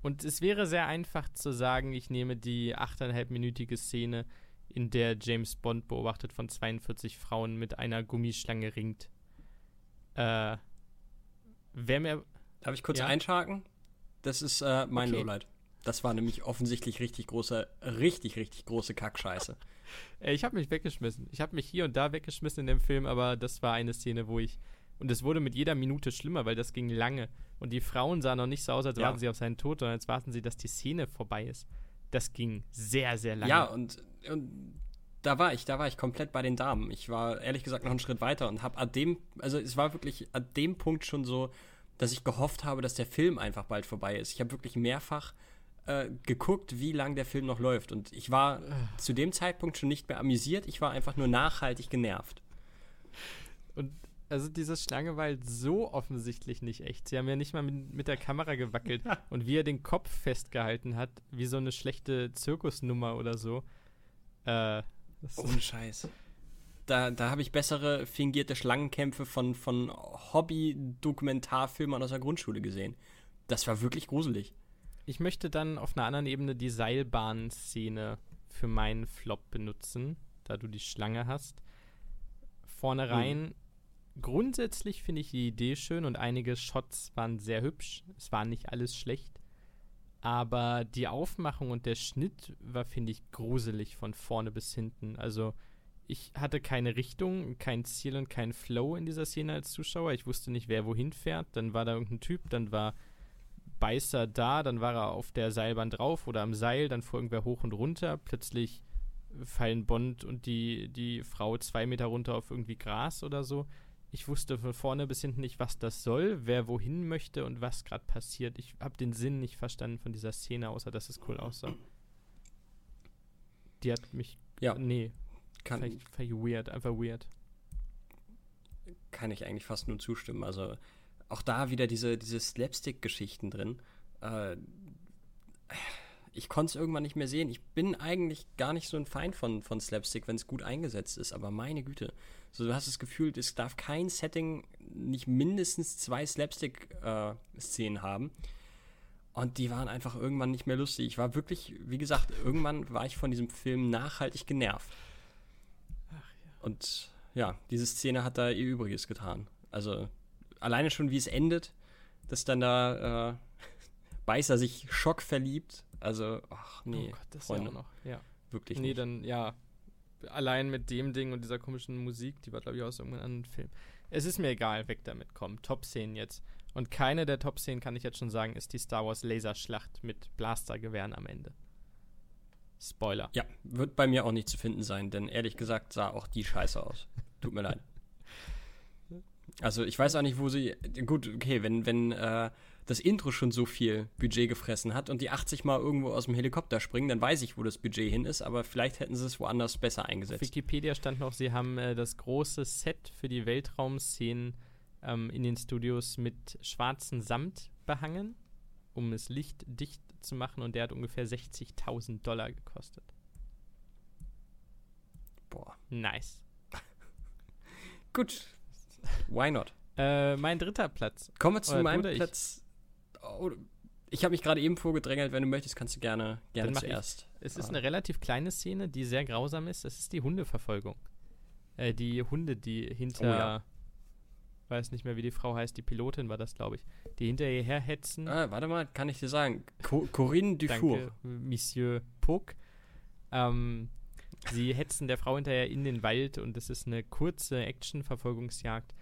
S1: Und es wäre sehr einfach zu sagen, ich nehme die 8,5-minütige Szene, in der James Bond beobachtet von 42 Frauen mit einer Gummischlange ringt. Äh, wer mir.
S2: Darf ich kurz ja? einschhaken? Das ist äh, mein okay. Lowlight. Das war nämlich offensichtlich richtig große, richtig, richtig große Kackscheiße.
S1: ich habe mich weggeschmissen. Ich habe mich hier und da weggeschmissen in dem Film, aber das war eine Szene, wo ich. Und es wurde mit jeder Minute schlimmer, weil das ging lange. Und die Frauen sahen noch nicht so aus, als ja. warten sie auf seinen Tod, sondern als warten sie, dass die Szene vorbei ist. Das ging sehr, sehr lange.
S2: Ja, und, und da war ich, da war ich komplett bei den Damen. Ich war ehrlich gesagt noch einen Schritt weiter und habe an dem, also es war wirklich an dem Punkt schon so, dass ich gehofft habe, dass der Film einfach bald vorbei ist. Ich habe wirklich mehrfach äh, geguckt, wie lang der Film noch läuft. Und ich war zu dem Zeitpunkt schon nicht mehr amüsiert, ich war einfach nur nachhaltig genervt.
S1: Und also diese Schlange war halt so offensichtlich nicht echt. Sie haben ja nicht mal mit, mit der Kamera gewackelt. und wie er den Kopf festgehalten hat, wie so eine schlechte Zirkusnummer oder so.
S2: Äh, Ohne Scheiß. Da, da habe ich bessere fingierte Schlangenkämpfe von, von Hobby-Dokumentarfilmern aus der Grundschule gesehen. Das war wirklich gruselig.
S1: Ich möchte dann auf einer anderen Ebene die Seilbahnszene für meinen Flop benutzen, da du die Schlange hast. Vorne rein, mhm. grundsätzlich finde ich die Idee schön und einige Shots waren sehr hübsch. Es war nicht alles schlecht. Aber die Aufmachung und der Schnitt war, finde ich, gruselig von vorne bis hinten. Also ich hatte keine Richtung, kein Ziel und kein Flow in dieser Szene als Zuschauer. Ich wusste nicht, wer wohin fährt. Dann war da irgendein Typ, dann war Beißer da, dann war er auf der Seilbahn drauf oder am Seil, dann fuhr irgendwer hoch und runter. Plötzlich fallen Bond und die, die Frau zwei Meter runter auf irgendwie Gras oder so. Ich wusste von vorne bis hinten nicht, was das soll, wer wohin möchte und was gerade passiert. Ich habe den Sinn nicht verstanden von dieser Szene, außer dass es cool aussah. Die hat mich.
S2: Ja.
S1: Nee. Kann, vielleicht, vielleicht weird, einfach weird.
S2: Kann ich eigentlich fast nur zustimmen. Also auch da wieder diese, diese Slapstick-Geschichten drin. Äh, ich konnte es irgendwann nicht mehr sehen. Ich bin eigentlich gar nicht so ein Feind von, von Slapstick, wenn es gut eingesetzt ist, aber meine Güte. So, du hast das Gefühl, es darf kein Setting nicht mindestens zwei Slapstick-Szenen äh, haben. Und die waren einfach irgendwann nicht mehr lustig. Ich war wirklich, wie gesagt, irgendwann war ich von diesem Film nachhaltig genervt. Ja. Und ja, diese Szene hat da ihr Übriges getan. Also alleine schon, wie es endet, dass dann da äh, Beißer sich schockverliebt. Also, ach nee,
S1: oh Gott, das Freunde. Ja noch. Ja.
S2: Wirklich
S1: Nee, nicht. dann, ja, allein mit dem Ding und dieser komischen Musik, die war, glaube ich, aus irgendeinem anderen Film. Es ist mir egal, weg damit, komm. Top-Szenen jetzt. Und keine der Top-Szenen, kann ich jetzt schon sagen, ist die Star Wars Laserschlacht mit Blastergewehren am Ende. Spoiler.
S2: Ja, wird bei mir auch nicht zu finden sein, denn ehrlich gesagt sah auch die scheiße aus. Tut mir leid. Also ich weiß auch nicht, wo sie. Gut, okay, wenn, wenn äh, das Intro schon so viel Budget gefressen hat und die 80 Mal irgendwo aus dem Helikopter springen, dann weiß ich, wo das Budget hin ist, aber vielleicht hätten sie es woanders besser eingesetzt.
S1: Auf Wikipedia stand noch, sie haben äh, das große Set für die Weltraumszenen ähm, in den Studios mit schwarzem Samt behangen, um es lichtdicht zu machen und der hat ungefähr 60.000 Dollar gekostet.
S2: Boah.
S1: Nice.
S2: Gut. Why not?
S1: Äh, mein dritter Platz.
S2: Kommen wir zu meinem Platz oh, ich habe mich gerade eben vorgedrängelt. Wenn du möchtest, kannst du gerne, gerne zuerst.
S1: Ich. Es ist eine relativ kleine Szene, die sehr grausam ist. Das ist die Hundeverfolgung. Äh, die Hunde, die hinter. Oh, ja. Weiß nicht mehr, wie die Frau heißt. Die Pilotin war das, glaube ich. Die hinter ihr herhetzen.
S2: Ah, warte mal, kann ich dir sagen. Co Corinne Dufour. Danke,
S1: Monsieur Puck. Ähm, sie hetzen der Frau hinterher in den Wald und es ist eine kurze Action-Verfolgungsjagd,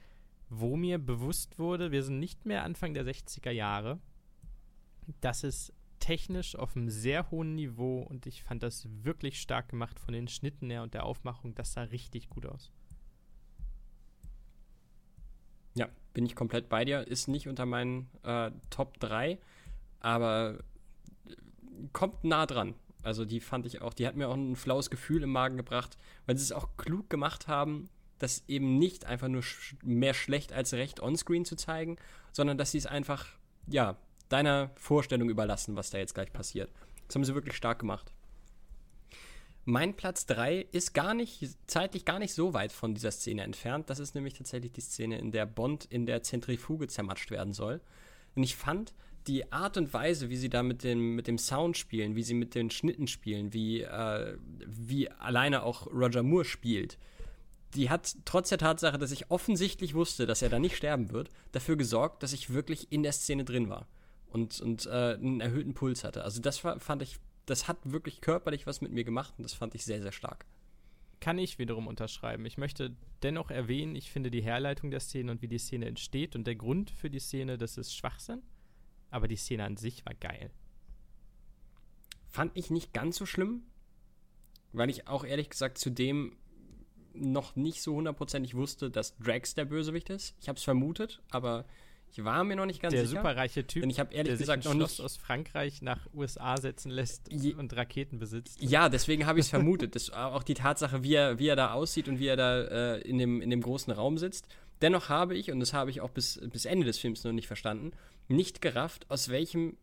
S1: wo mir bewusst wurde, wir sind nicht mehr Anfang der 60er Jahre das ist technisch auf einem sehr hohen Niveau und ich fand das wirklich stark gemacht von den Schnitten her und der Aufmachung. Das sah richtig gut aus.
S2: Ja, bin ich komplett bei dir. Ist nicht unter meinen äh, Top 3, aber kommt nah dran. Also die fand ich auch, die hat mir auch ein flaues Gefühl im Magen gebracht, weil sie es auch klug gemacht haben, das eben nicht einfach nur sch mehr schlecht als recht onscreen zu zeigen, sondern dass sie es einfach, ja, deiner Vorstellung überlassen, was da jetzt gleich passiert. Das haben sie wirklich stark gemacht. Mein Platz 3 ist gar nicht, zeitlich gar nicht so weit von dieser Szene entfernt. Das ist nämlich tatsächlich die Szene, in der Bond in der Zentrifuge zermatscht werden soll. Und ich fand die Art und Weise, wie sie da mit dem, mit dem Sound spielen, wie sie mit den Schnitten spielen, wie, äh, wie alleine auch Roger Moore spielt, die hat trotz der Tatsache, dass ich offensichtlich wusste, dass er da nicht sterben wird, dafür gesorgt, dass ich wirklich in der Szene drin war und, und äh, einen erhöhten Puls hatte. Also das war, fand ich das hat wirklich körperlich was mit mir gemacht und das fand ich sehr, sehr stark.
S1: Kann ich wiederum unterschreiben. Ich möchte dennoch erwähnen, ich finde die Herleitung der Szene und wie die Szene entsteht und der Grund für die Szene, das ist Schwachsinn. Aber die Szene an sich war geil.
S2: Fand ich nicht ganz so schlimm, weil ich auch ehrlich gesagt zudem noch nicht so hundertprozentig wusste, dass Drax der Bösewicht ist. Ich habe es vermutet, aber ich war mir noch nicht ganz
S1: der
S2: sicher.
S1: Der superreiche Typ,
S2: denn ich habe ehrlich
S1: der
S2: gesagt
S1: sich ein noch Schloss nicht aus Frankreich nach USA setzen lässt Je und Raketen besitzt.
S2: Ja, deswegen habe ich es vermutet. Das, auch die Tatsache, wie er, wie er da aussieht und wie er da äh, in, dem, in dem großen Raum sitzt. Dennoch habe ich, und das habe ich auch bis, bis Ende des Films noch nicht verstanden, nicht gerafft, aus welchem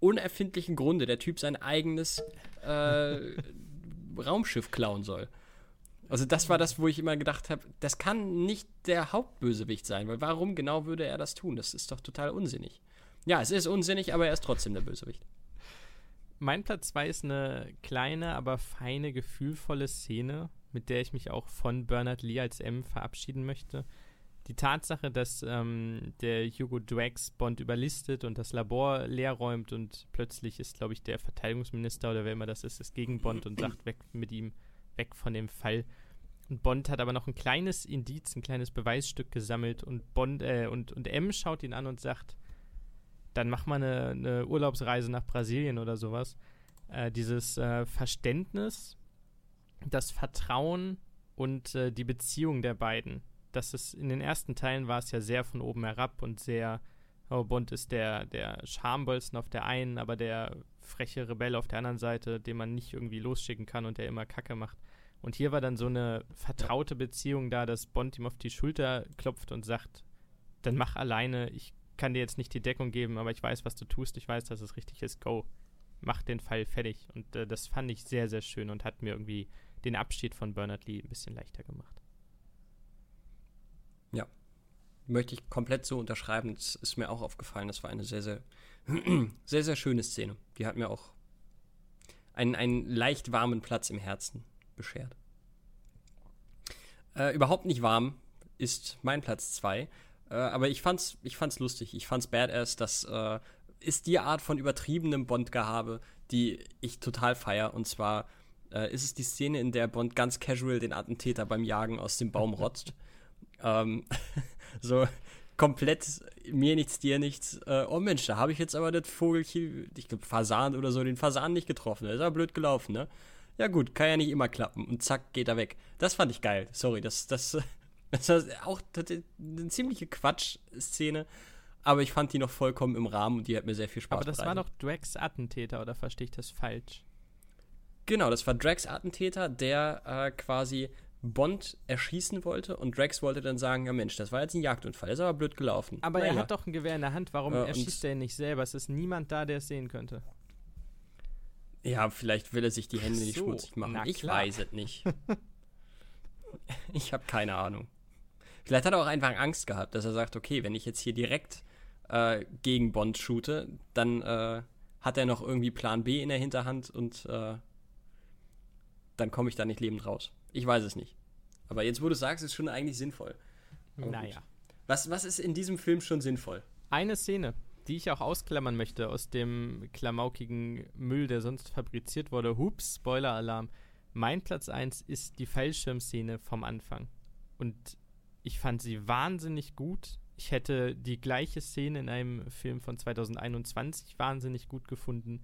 S2: unerfindlichen Grunde der Typ sein eigenes äh, Raumschiff klauen soll. Also das war das, wo ich immer gedacht habe, das kann nicht der Hauptbösewicht sein, weil warum genau würde er das tun? Das ist doch total unsinnig. Ja, es ist unsinnig, aber er ist trotzdem der Bösewicht.
S1: Mein Platz 2 ist eine kleine, aber feine, gefühlvolle Szene, mit der ich mich auch von Bernard Lee als M verabschieden möchte. Die Tatsache, dass ähm, der Hugo Drax Bond überlistet und das Labor leer räumt und plötzlich ist, glaube ich, der Verteidigungsminister oder wer immer das ist, ist gegen Bond und sagt weg mit ihm weg von dem Fall. Und Bond hat aber noch ein kleines Indiz, ein kleines Beweisstück gesammelt und Bond äh, und, und M schaut ihn an und sagt, dann mach mal eine, eine Urlaubsreise nach Brasilien oder sowas. Äh, dieses äh, Verständnis, das Vertrauen und äh, die Beziehung der beiden. Das ist in den ersten Teilen war es ja sehr von oben herab und sehr, Bond ist der, der Schambolzen auf der einen, aber der freche Rebell auf der anderen Seite, den man nicht irgendwie losschicken kann und der immer Kacke macht. Und hier war dann so eine vertraute Beziehung da, dass Bond ihm auf die Schulter klopft und sagt, dann mach alleine, ich kann dir jetzt nicht die Deckung geben, aber ich weiß, was du tust, ich weiß, dass es richtig ist, go. Mach den Fall fertig. Und äh, das fand ich sehr, sehr schön und hat mir irgendwie den Abschied von Bernard Lee ein bisschen leichter gemacht.
S2: Ja, möchte ich komplett so unterschreiben. Das ist mir auch aufgefallen. Das war eine sehr, sehr, sehr, sehr schöne Szene. Die hat mir auch einen, einen leicht warmen Platz im Herzen beschert. Äh, überhaupt nicht warm ist mein Platz 2. Äh, aber ich fand's, ich fand's lustig. Ich fand's badass. Das äh, ist die Art von übertriebenem Bond-Gehabe, die ich total feier. Und zwar äh, ist es die Szene, in der Bond ganz casual den Attentäter beim Jagen aus dem Baum rotzt. ähm, so komplett mir nichts, dir nichts. Äh, oh Mensch, da habe ich jetzt aber das Vogelchen, ich glaube Fasan oder so, den Fasan nicht getroffen. Das ist aber blöd gelaufen, ne? ja gut, kann ja nicht immer klappen. Und zack, geht er weg. Das fand ich geil. Sorry, das, das, das war auch eine ziemliche Quatsch-Szene. Aber ich fand die noch vollkommen im Rahmen und die hat mir sehr viel Spaß
S1: gemacht. Aber das bereitet. war doch Drax Attentäter, oder verstehe ich das falsch?
S2: Genau, das war Drax Attentäter, der äh, quasi Bond erschießen wollte und Drax wollte dann sagen, ja Mensch, das war jetzt ein Jagdunfall, ist aber blöd gelaufen.
S1: Aber naja. er hat doch ein Gewehr in der Hand, warum äh, erschießt er ihn nicht selber? Es ist niemand da, der es sehen könnte.
S2: Ja, vielleicht will er sich die Hände so, nicht schmutzig machen. Ich weiß es nicht. ich habe keine Ahnung. Vielleicht hat er auch einfach Angst gehabt, dass er sagt, okay, wenn ich jetzt hier direkt äh, gegen Bond shoote, dann äh, hat er noch irgendwie Plan B in der Hinterhand und äh, dann komme ich da nicht lebend raus. Ich weiß es nicht. Aber jetzt, wo du sagst, ist schon eigentlich sinnvoll.
S1: Aber naja.
S2: Was, was ist in diesem Film schon sinnvoll?
S1: Eine Szene die ich auch ausklammern möchte aus dem klamaukigen Müll, der sonst fabriziert wurde. Hups, Spoiler-Alarm. Mein Platz 1 ist die Fallschirmszene vom Anfang. Und ich fand sie wahnsinnig gut. Ich hätte die gleiche Szene in einem Film von 2021 wahnsinnig gut gefunden.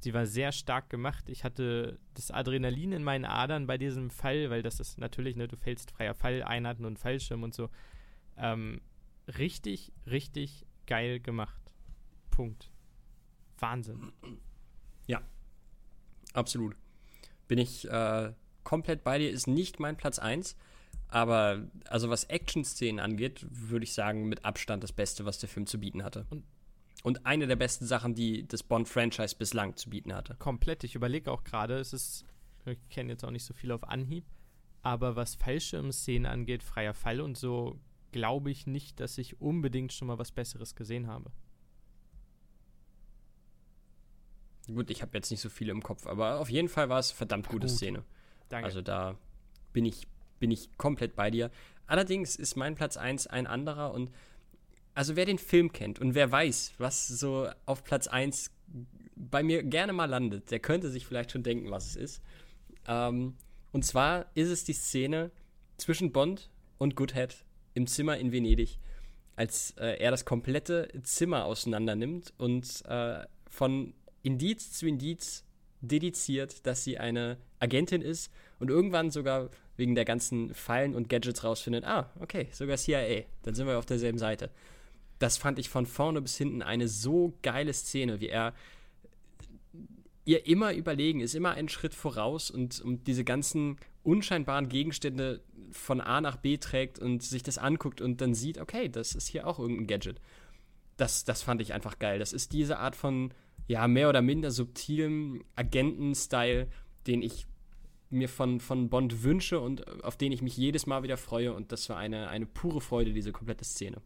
S1: Sie war sehr stark gemacht. Ich hatte das Adrenalin in meinen Adern bei diesem Fall, weil das ist natürlich, ne, du fällst freier Fall, Einheiten und Fallschirm und so. Ähm, richtig, richtig geil gemacht. Punkt. Wahnsinn.
S2: Ja, absolut. Bin ich äh, komplett bei dir, ist nicht mein Platz 1, aber also was Action-Szenen angeht, würde ich sagen, mit Abstand das Beste, was der Film zu bieten hatte.
S1: Und,
S2: und eine der besten Sachen, die das Bond-Franchise bislang zu bieten hatte.
S1: Komplett. Ich überlege auch gerade, es ist, ich kenne jetzt auch nicht so viel auf Anhieb, aber was Fallschirm-Szenen angeht, freier Fall und so, glaube ich nicht, dass ich unbedingt schon mal was Besseres gesehen habe.
S2: Gut, ich habe jetzt nicht so viele im Kopf, aber auf jeden Fall war es verdammt gute
S1: Gut.
S2: Szene.
S1: Danke.
S2: Also da bin ich, bin ich komplett bei dir. Allerdings ist mein Platz 1 ein anderer und also wer den Film kennt und wer weiß, was so auf Platz 1 bei mir gerne mal landet, der könnte sich vielleicht schon denken, was es ist. Ähm, und zwar ist es die Szene zwischen Bond und Goodhead im Zimmer in Venedig, als äh, er das komplette Zimmer auseinander nimmt und äh, von Indiz zu Indiz dediziert, dass sie eine Agentin ist und irgendwann sogar wegen der ganzen Fallen und Gadgets rausfindet, ah, okay, sogar CIA, dann sind wir auf derselben Seite. Das fand ich von vorne bis hinten eine so geile Szene, wie er ihr immer überlegen ist, immer einen Schritt voraus und, und diese ganzen unscheinbaren Gegenstände von A nach B trägt und sich das anguckt und dann sieht, okay, das ist hier auch irgendein Gadget. Das, das fand ich einfach geil. Das ist diese Art von, ja, mehr oder minder subtilem Agenten-Style, den ich mir von, von Bond wünsche und auf den ich mich jedes Mal wieder freue. Und das war eine, eine pure Freude, diese komplette Szene.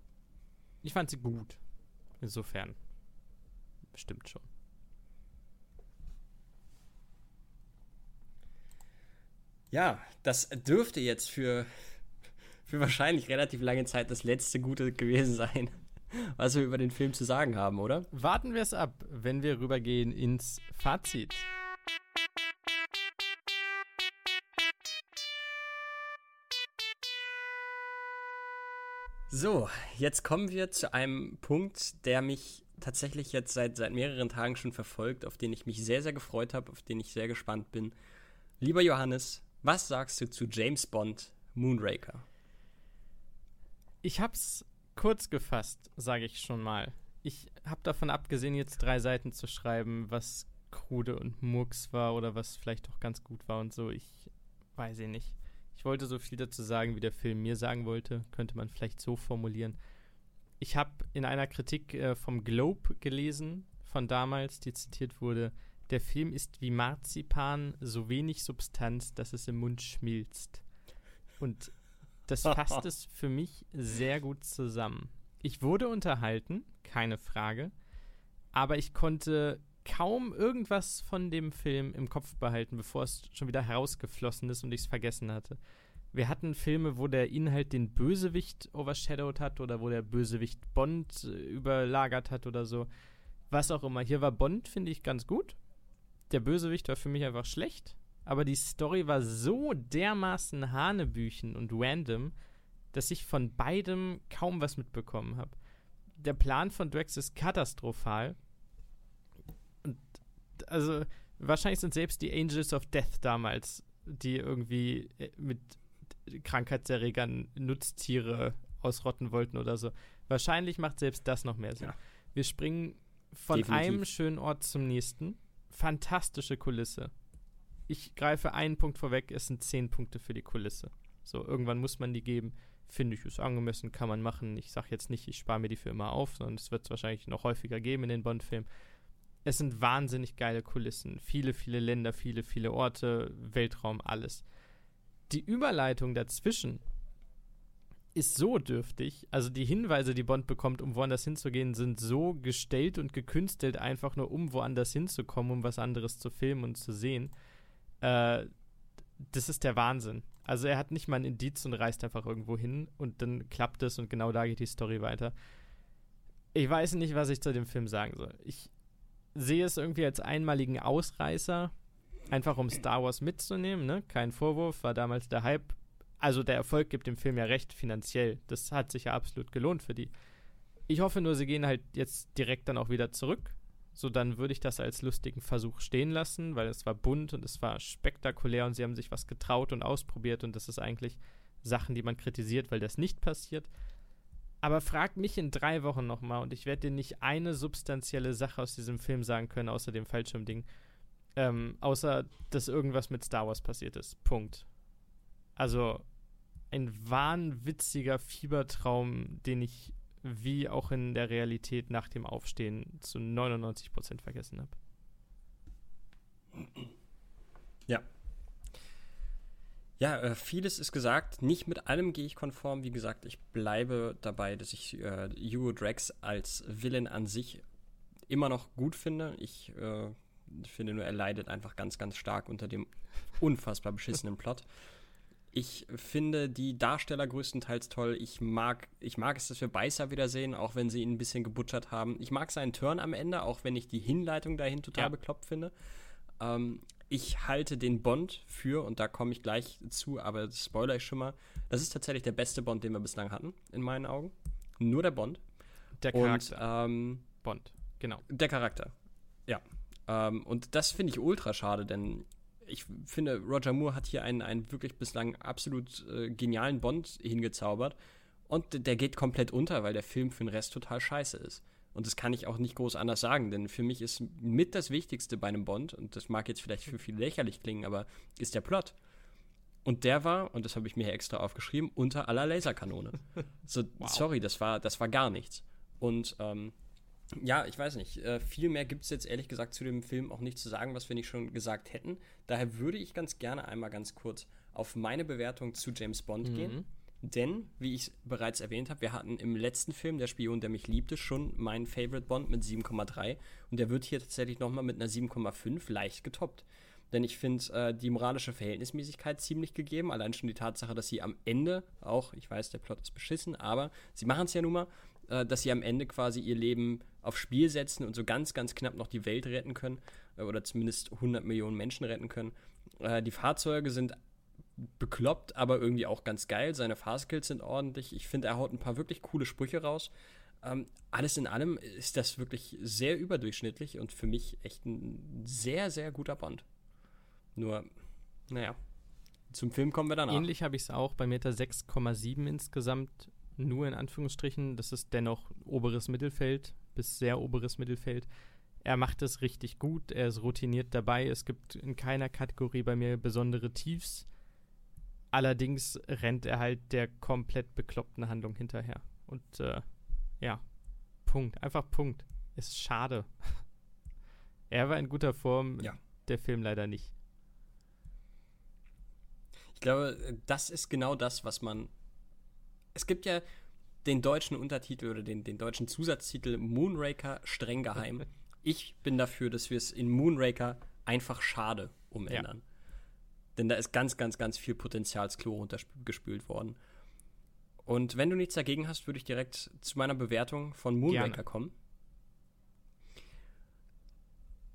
S1: Ich fand sie gut. Insofern. Bestimmt schon.
S2: Ja, das dürfte jetzt für, für wahrscheinlich relativ lange Zeit das letzte Gute gewesen sein, was wir über den Film zu sagen haben, oder?
S1: Warten wir es ab, wenn wir rübergehen ins Fazit.
S2: So, jetzt kommen wir zu einem Punkt, der mich tatsächlich jetzt seit, seit mehreren Tagen schon verfolgt, auf den ich mich sehr, sehr gefreut habe, auf den ich sehr gespannt bin. Lieber Johannes, was sagst du zu James Bond Moonraker?
S1: Ich hab's kurz gefasst, sage ich schon mal. Ich habe davon abgesehen, jetzt drei Seiten zu schreiben, was krude und Murks war oder was vielleicht auch ganz gut war und so. Ich weiß ich nicht. Ich wollte so viel dazu sagen, wie der Film mir sagen wollte. Könnte man vielleicht so formulieren. Ich habe in einer Kritik äh, vom Globe gelesen, von damals, die zitiert wurde, der Film ist wie Marzipan, so wenig Substanz, dass es im Mund schmilzt. Und das fasst es für mich sehr gut zusammen. Ich wurde unterhalten, keine Frage, aber ich konnte kaum irgendwas von dem Film im Kopf behalten, bevor es schon wieder herausgeflossen ist und ich es vergessen hatte. Wir hatten Filme, wo der Inhalt den Bösewicht overshadowed hat oder wo der Bösewicht Bond äh, überlagert hat oder so. Was auch immer. Hier war Bond, finde ich, ganz gut. Der Bösewicht war für mich einfach schlecht. Aber die Story war so dermaßen Hanebüchen und random, dass ich von beidem kaum was mitbekommen habe. Der Plan von Drax ist katastrophal. Also wahrscheinlich sind selbst die Angels of Death damals, die irgendwie äh, mit Krankheitserregern Nutztiere ausrotten wollten oder so. Wahrscheinlich macht selbst das noch mehr Sinn.
S2: Ja.
S1: Wir springen von
S2: Definitiv.
S1: einem schönen Ort zum nächsten. Fantastische Kulisse. Ich greife einen Punkt vorweg, es sind zehn Punkte für die Kulisse. So, irgendwann muss man die geben. Finde ich, ist angemessen, kann man machen. Ich sage jetzt nicht, ich spare mir die für immer auf, sondern es wird es wahrscheinlich noch häufiger geben in den Bond-Filmen. Es sind wahnsinnig geile Kulissen. Viele, viele Länder, viele, viele Orte, Weltraum, alles. Die Überleitung dazwischen ist so dürftig. Also die Hinweise, die Bond bekommt, um woanders hinzugehen, sind so gestellt und gekünstelt, einfach nur um woanders hinzukommen, um was anderes zu filmen und zu sehen. Äh, das ist der Wahnsinn. Also er hat nicht mal ein Indiz und reist einfach irgendwo hin und dann klappt es und genau da geht die Story weiter. Ich weiß nicht, was ich zu dem Film sagen soll. Ich sehe es irgendwie als einmaligen Ausreißer, einfach um Star Wars mitzunehmen, ne? Kein Vorwurf, war damals der Hype. Also der Erfolg gibt dem Film ja recht finanziell. Das hat sich ja absolut gelohnt für die. Ich hoffe nur, sie gehen halt jetzt direkt dann auch wieder zurück. So, dann würde ich das als lustigen Versuch stehen lassen, weil es war bunt und es war spektakulär und sie haben sich was getraut und ausprobiert und das ist eigentlich Sachen, die man kritisiert, weil das nicht passiert. Aber frag mich in drei Wochen nochmal und ich werde dir nicht eine substanzielle Sache aus diesem Film sagen können, außer dem Fallschirmding. Ähm, außer, dass irgendwas mit Star Wars passiert ist. Punkt. Also, ein wahnwitziger Fiebertraum, den ich wie auch in der Realität nach dem Aufstehen zu 99% vergessen habe.
S2: Ja. Ja, äh, vieles ist gesagt. Nicht mit allem gehe ich konform. Wie gesagt, ich bleibe dabei, dass ich äh, Hugo Drax als Villain an sich immer noch gut finde. Ich äh, finde nur, er leidet einfach ganz, ganz stark unter dem unfassbar beschissenen Plot. Ich finde die Darsteller größtenteils toll. Ich mag, ich mag es, dass wir Beißer wiedersehen, auch wenn sie ihn ein bisschen gebutschert haben. Ich mag seinen Turn am Ende, auch wenn ich die Hinleitung dahin total ja. bekloppt finde. Ähm, ich halte den Bond für, und da komme ich gleich zu, aber das spoiler ich schon mal, das ist tatsächlich der beste Bond, den wir bislang hatten, in meinen Augen. Nur der Bond.
S1: Der Charakter. Und, ähm, Bond, genau.
S2: Der Charakter, ja. Ähm, und das finde ich ultra schade, denn ich finde, Roger Moore hat hier einen, einen wirklich bislang absolut äh, genialen Bond hingezaubert. Und der geht komplett unter, weil der Film für den Rest total scheiße ist. Und das kann ich auch nicht groß anders sagen, denn für mich ist mit das Wichtigste bei einem Bond, und das mag jetzt vielleicht für viele lächerlich klingen, aber ist der Plot. Und der war, und das habe ich mir hier extra aufgeschrieben, unter aller Laserkanone. So, wow. sorry, das war, das war gar nichts. Und ähm, ja, ich weiß nicht. Äh, viel mehr gibt es jetzt ehrlich gesagt zu dem Film auch nicht zu sagen, was wir nicht schon gesagt hätten. Daher würde ich ganz gerne einmal ganz kurz auf meine Bewertung zu James Bond mhm. gehen. Denn, wie ich bereits erwähnt habe, wir hatten im letzten Film, Der Spion, der mich liebte, schon meinen Favorite Bond mit 7,3. Und der wird hier tatsächlich nochmal mit einer 7,5 leicht getoppt. Denn ich finde äh, die moralische Verhältnismäßigkeit ziemlich gegeben. Allein schon die Tatsache, dass sie am Ende auch, ich weiß, der Plot ist beschissen, aber sie machen es ja nun mal, äh, dass sie am Ende quasi ihr Leben aufs Spiel setzen und so ganz, ganz knapp noch die Welt retten können. Äh, oder zumindest 100 Millionen Menschen retten können. Äh, die Fahrzeuge sind bekloppt, aber irgendwie auch ganz geil. Seine Fahrskills sind ordentlich. Ich finde, er haut ein paar wirklich coole Sprüche raus. Ähm, alles in allem ist das wirklich sehr überdurchschnittlich und für mich echt ein sehr, sehr guter Bond. Nur, naja, zum Film kommen wir danach.
S1: Ähnlich habe ich es auch. Bei Meter 6,7 insgesamt. Nur in Anführungsstrichen. Das ist dennoch oberes Mittelfeld bis sehr oberes Mittelfeld. Er macht es richtig gut. Er ist routiniert dabei. Es gibt in keiner Kategorie bei mir besondere Tiefs. Allerdings rennt er halt der komplett bekloppten Handlung hinterher. Und äh, ja, Punkt. Einfach Punkt. Ist schade. er war in guter Form, ja. der Film leider nicht.
S2: Ich glaube, das ist genau das, was man. Es gibt ja den deutschen Untertitel oder den, den deutschen Zusatztitel Moonraker streng geheim. ich bin dafür, dass wir es in Moonraker einfach schade umändern. Ja. Denn da ist ganz, ganz, ganz viel Potenzialsklo runtergespült worden. Und wenn du nichts dagegen hast, würde ich direkt zu meiner Bewertung von Moonraker Gerne. kommen.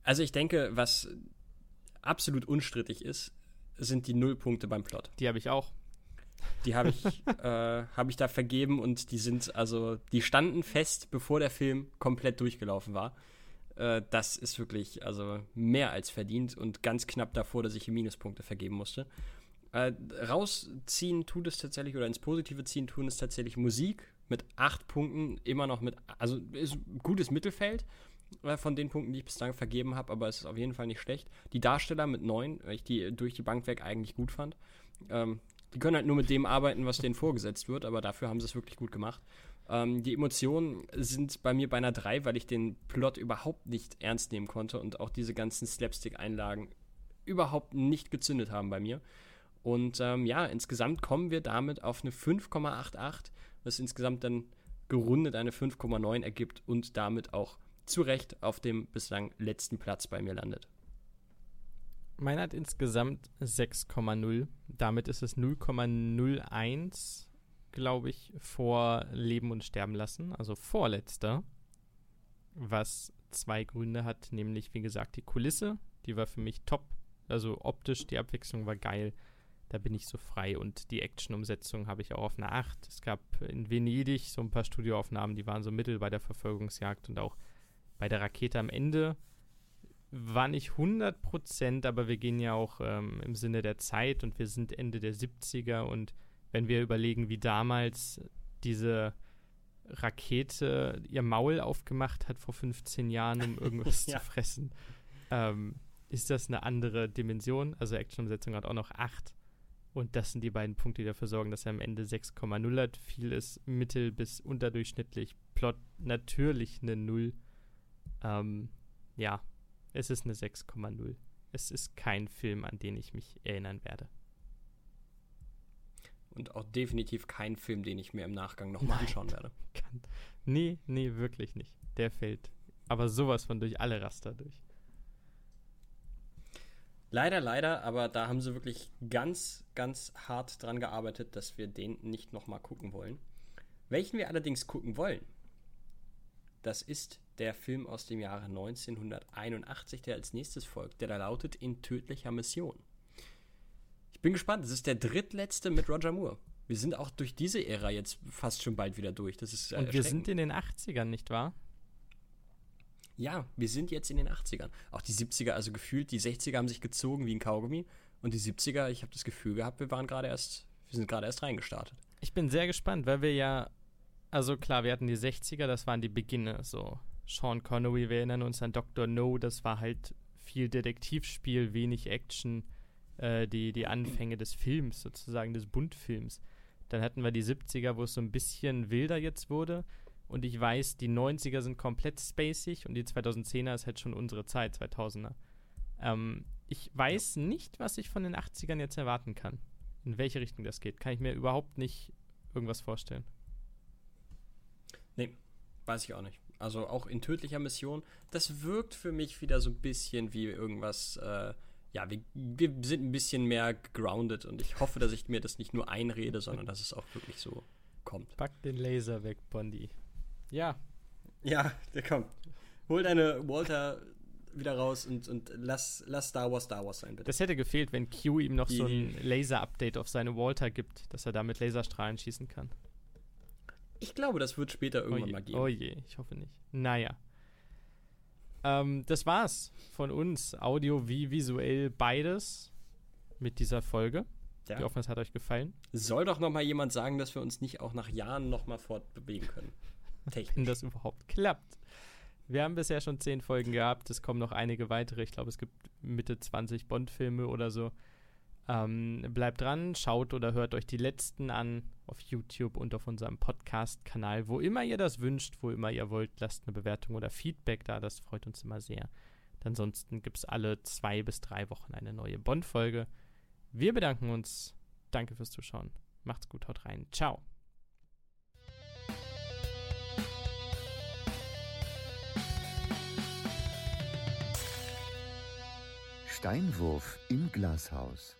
S2: Also ich denke, was absolut unstrittig ist, sind die Nullpunkte beim Plot.
S1: Die habe ich auch.
S2: Die habe ich, äh, hab ich da vergeben und die sind, also, die standen fest, bevor der Film komplett durchgelaufen war. Äh, das ist wirklich also mehr als verdient und ganz knapp davor, dass ich hier Minuspunkte vergeben musste. Äh, rausziehen tut es tatsächlich, oder ins Positive ziehen tun es tatsächlich Musik mit acht Punkten, immer noch mit, also ist gutes Mittelfeld äh, von den Punkten, die ich bislang vergeben habe, aber es ist auf jeden Fall nicht schlecht. Die Darsteller mit neun, weil ich die durch die Bank weg eigentlich gut fand. Ähm, die können halt nur mit dem arbeiten, was denen vorgesetzt wird, aber dafür haben sie es wirklich gut gemacht. Ähm, die Emotionen sind bei mir bei einer 3, weil ich den Plot überhaupt nicht ernst nehmen konnte und auch diese ganzen Slapstick-Einlagen überhaupt nicht gezündet haben bei mir. Und ähm, ja, insgesamt kommen wir damit auf eine 5,88, was insgesamt dann gerundet eine 5,9 ergibt und damit auch zu Recht auf dem bislang letzten Platz bei mir landet.
S1: Meiner hat insgesamt 6,0. Damit ist es 0,01 glaube ich, vor Leben und Sterben lassen, also vorletzter, was zwei Gründe hat, nämlich wie gesagt die Kulisse, die war für mich top, also optisch die Abwechslung war geil, da bin ich so frei und die Action-Umsetzung habe ich auch auf eine 8. Es gab in Venedig so ein paar Studioaufnahmen, die waren so mittel bei der Verfolgungsjagd und auch bei der Rakete am Ende war nicht 100% aber wir gehen ja auch ähm, im Sinne der Zeit und wir sind Ende der 70er und wenn wir überlegen, wie damals diese Rakete ihr Maul aufgemacht hat vor 15 Jahren, um irgendwas ja. zu fressen, ähm, ist das eine andere Dimension. Also Actionumsetzung hat auch noch 8. Und das sind die beiden Punkte, die dafür sorgen, dass er am Ende 6,0 hat. Viel ist mittel- bis unterdurchschnittlich. Plot natürlich eine 0. Ähm, ja, es ist eine 6,0. Es ist kein Film, an den ich mich erinnern werde.
S2: Und auch definitiv kein Film, den ich mir im Nachgang nochmal anschauen werde.
S1: Kann, nee, nee, wirklich nicht. Der fällt aber sowas von durch alle Raster durch.
S2: Leider, leider, aber da haben sie wirklich ganz, ganz hart dran gearbeitet, dass wir den nicht nochmal gucken wollen. Welchen wir allerdings gucken wollen, das ist der Film aus dem Jahre 1981, der als nächstes folgt, der da lautet In tödlicher Mission. Ich bin gespannt, das ist der drittletzte mit Roger Moore. Wir sind auch durch diese Ära jetzt fast schon bald wieder durch. Das ist,
S1: äh, Und wir sind in den 80ern, nicht wahr?
S2: Ja, wir sind jetzt in den 80ern. Auch die 70er, also gefühlt, die 60er haben sich gezogen wie ein Kaugummi. Und die 70er, ich habe das Gefühl gehabt, wir waren gerade erst, wir sind gerade erst reingestartet.
S1: Ich bin sehr gespannt, weil wir ja, also klar, wir hatten die 60er, das waren die Beginne, so. Sean Connery, wir erinnern uns an Dr. No, das war halt viel Detektivspiel, wenig Action, äh, die, die Anfänge des Films, sozusagen des Buntfilms. Dann hatten wir die 70er, wo es so ein bisschen wilder jetzt wurde. Und ich weiß, die 90er sind komplett spacig und die 2010er ist halt schon unsere Zeit, 2000er. Ähm, ich weiß ja. nicht, was ich von den 80ern jetzt erwarten kann. In welche Richtung das geht. Kann ich mir überhaupt nicht irgendwas vorstellen.
S2: Nee, weiß ich auch nicht. Also auch in tödlicher Mission, das wirkt für mich wieder so ein bisschen wie irgendwas, äh, ja, wir, wir sind ein bisschen mehr grounded und ich hoffe, dass ich mir das nicht nur einrede, sondern dass es auch wirklich so kommt.
S1: Pack den Laser weg, Bondi. Ja.
S2: Ja, der kommt. Hol deine Walter wieder raus und, und lass, lass Star Wars Star Wars sein, bitte.
S1: Das hätte gefehlt, wenn Q ihm noch so ein Laser-Update auf seine Walter gibt, dass er damit Laserstrahlen schießen kann.
S2: Ich glaube, das wird später irgendwann
S1: oh je,
S2: mal gehen.
S1: Oh je, ich hoffe nicht. Naja. Ähm, das war's von uns. Audio wie visuell beides mit dieser Folge. Ja. Ich hoffe, es hat euch gefallen.
S2: Soll doch noch mal jemand sagen, dass wir uns nicht auch nach Jahren noch mal fortbewegen können.
S1: Technisch. Wenn das überhaupt klappt. Wir haben bisher schon zehn Folgen gehabt. Es kommen noch einige weitere. Ich glaube, es gibt Mitte 20 Bond-Filme oder so. Ähm, bleibt dran, schaut oder hört euch die letzten an auf YouTube und auf unserem Podcast-Kanal. Wo immer ihr das wünscht, wo immer ihr wollt, lasst eine Bewertung oder Feedback da. Das freut uns immer sehr. Ansonsten gibt es alle zwei bis drei Wochen eine neue Bond-Folge. Wir bedanken uns. Danke fürs Zuschauen. Macht's gut, haut rein. Ciao.
S4: Steinwurf im Glashaus.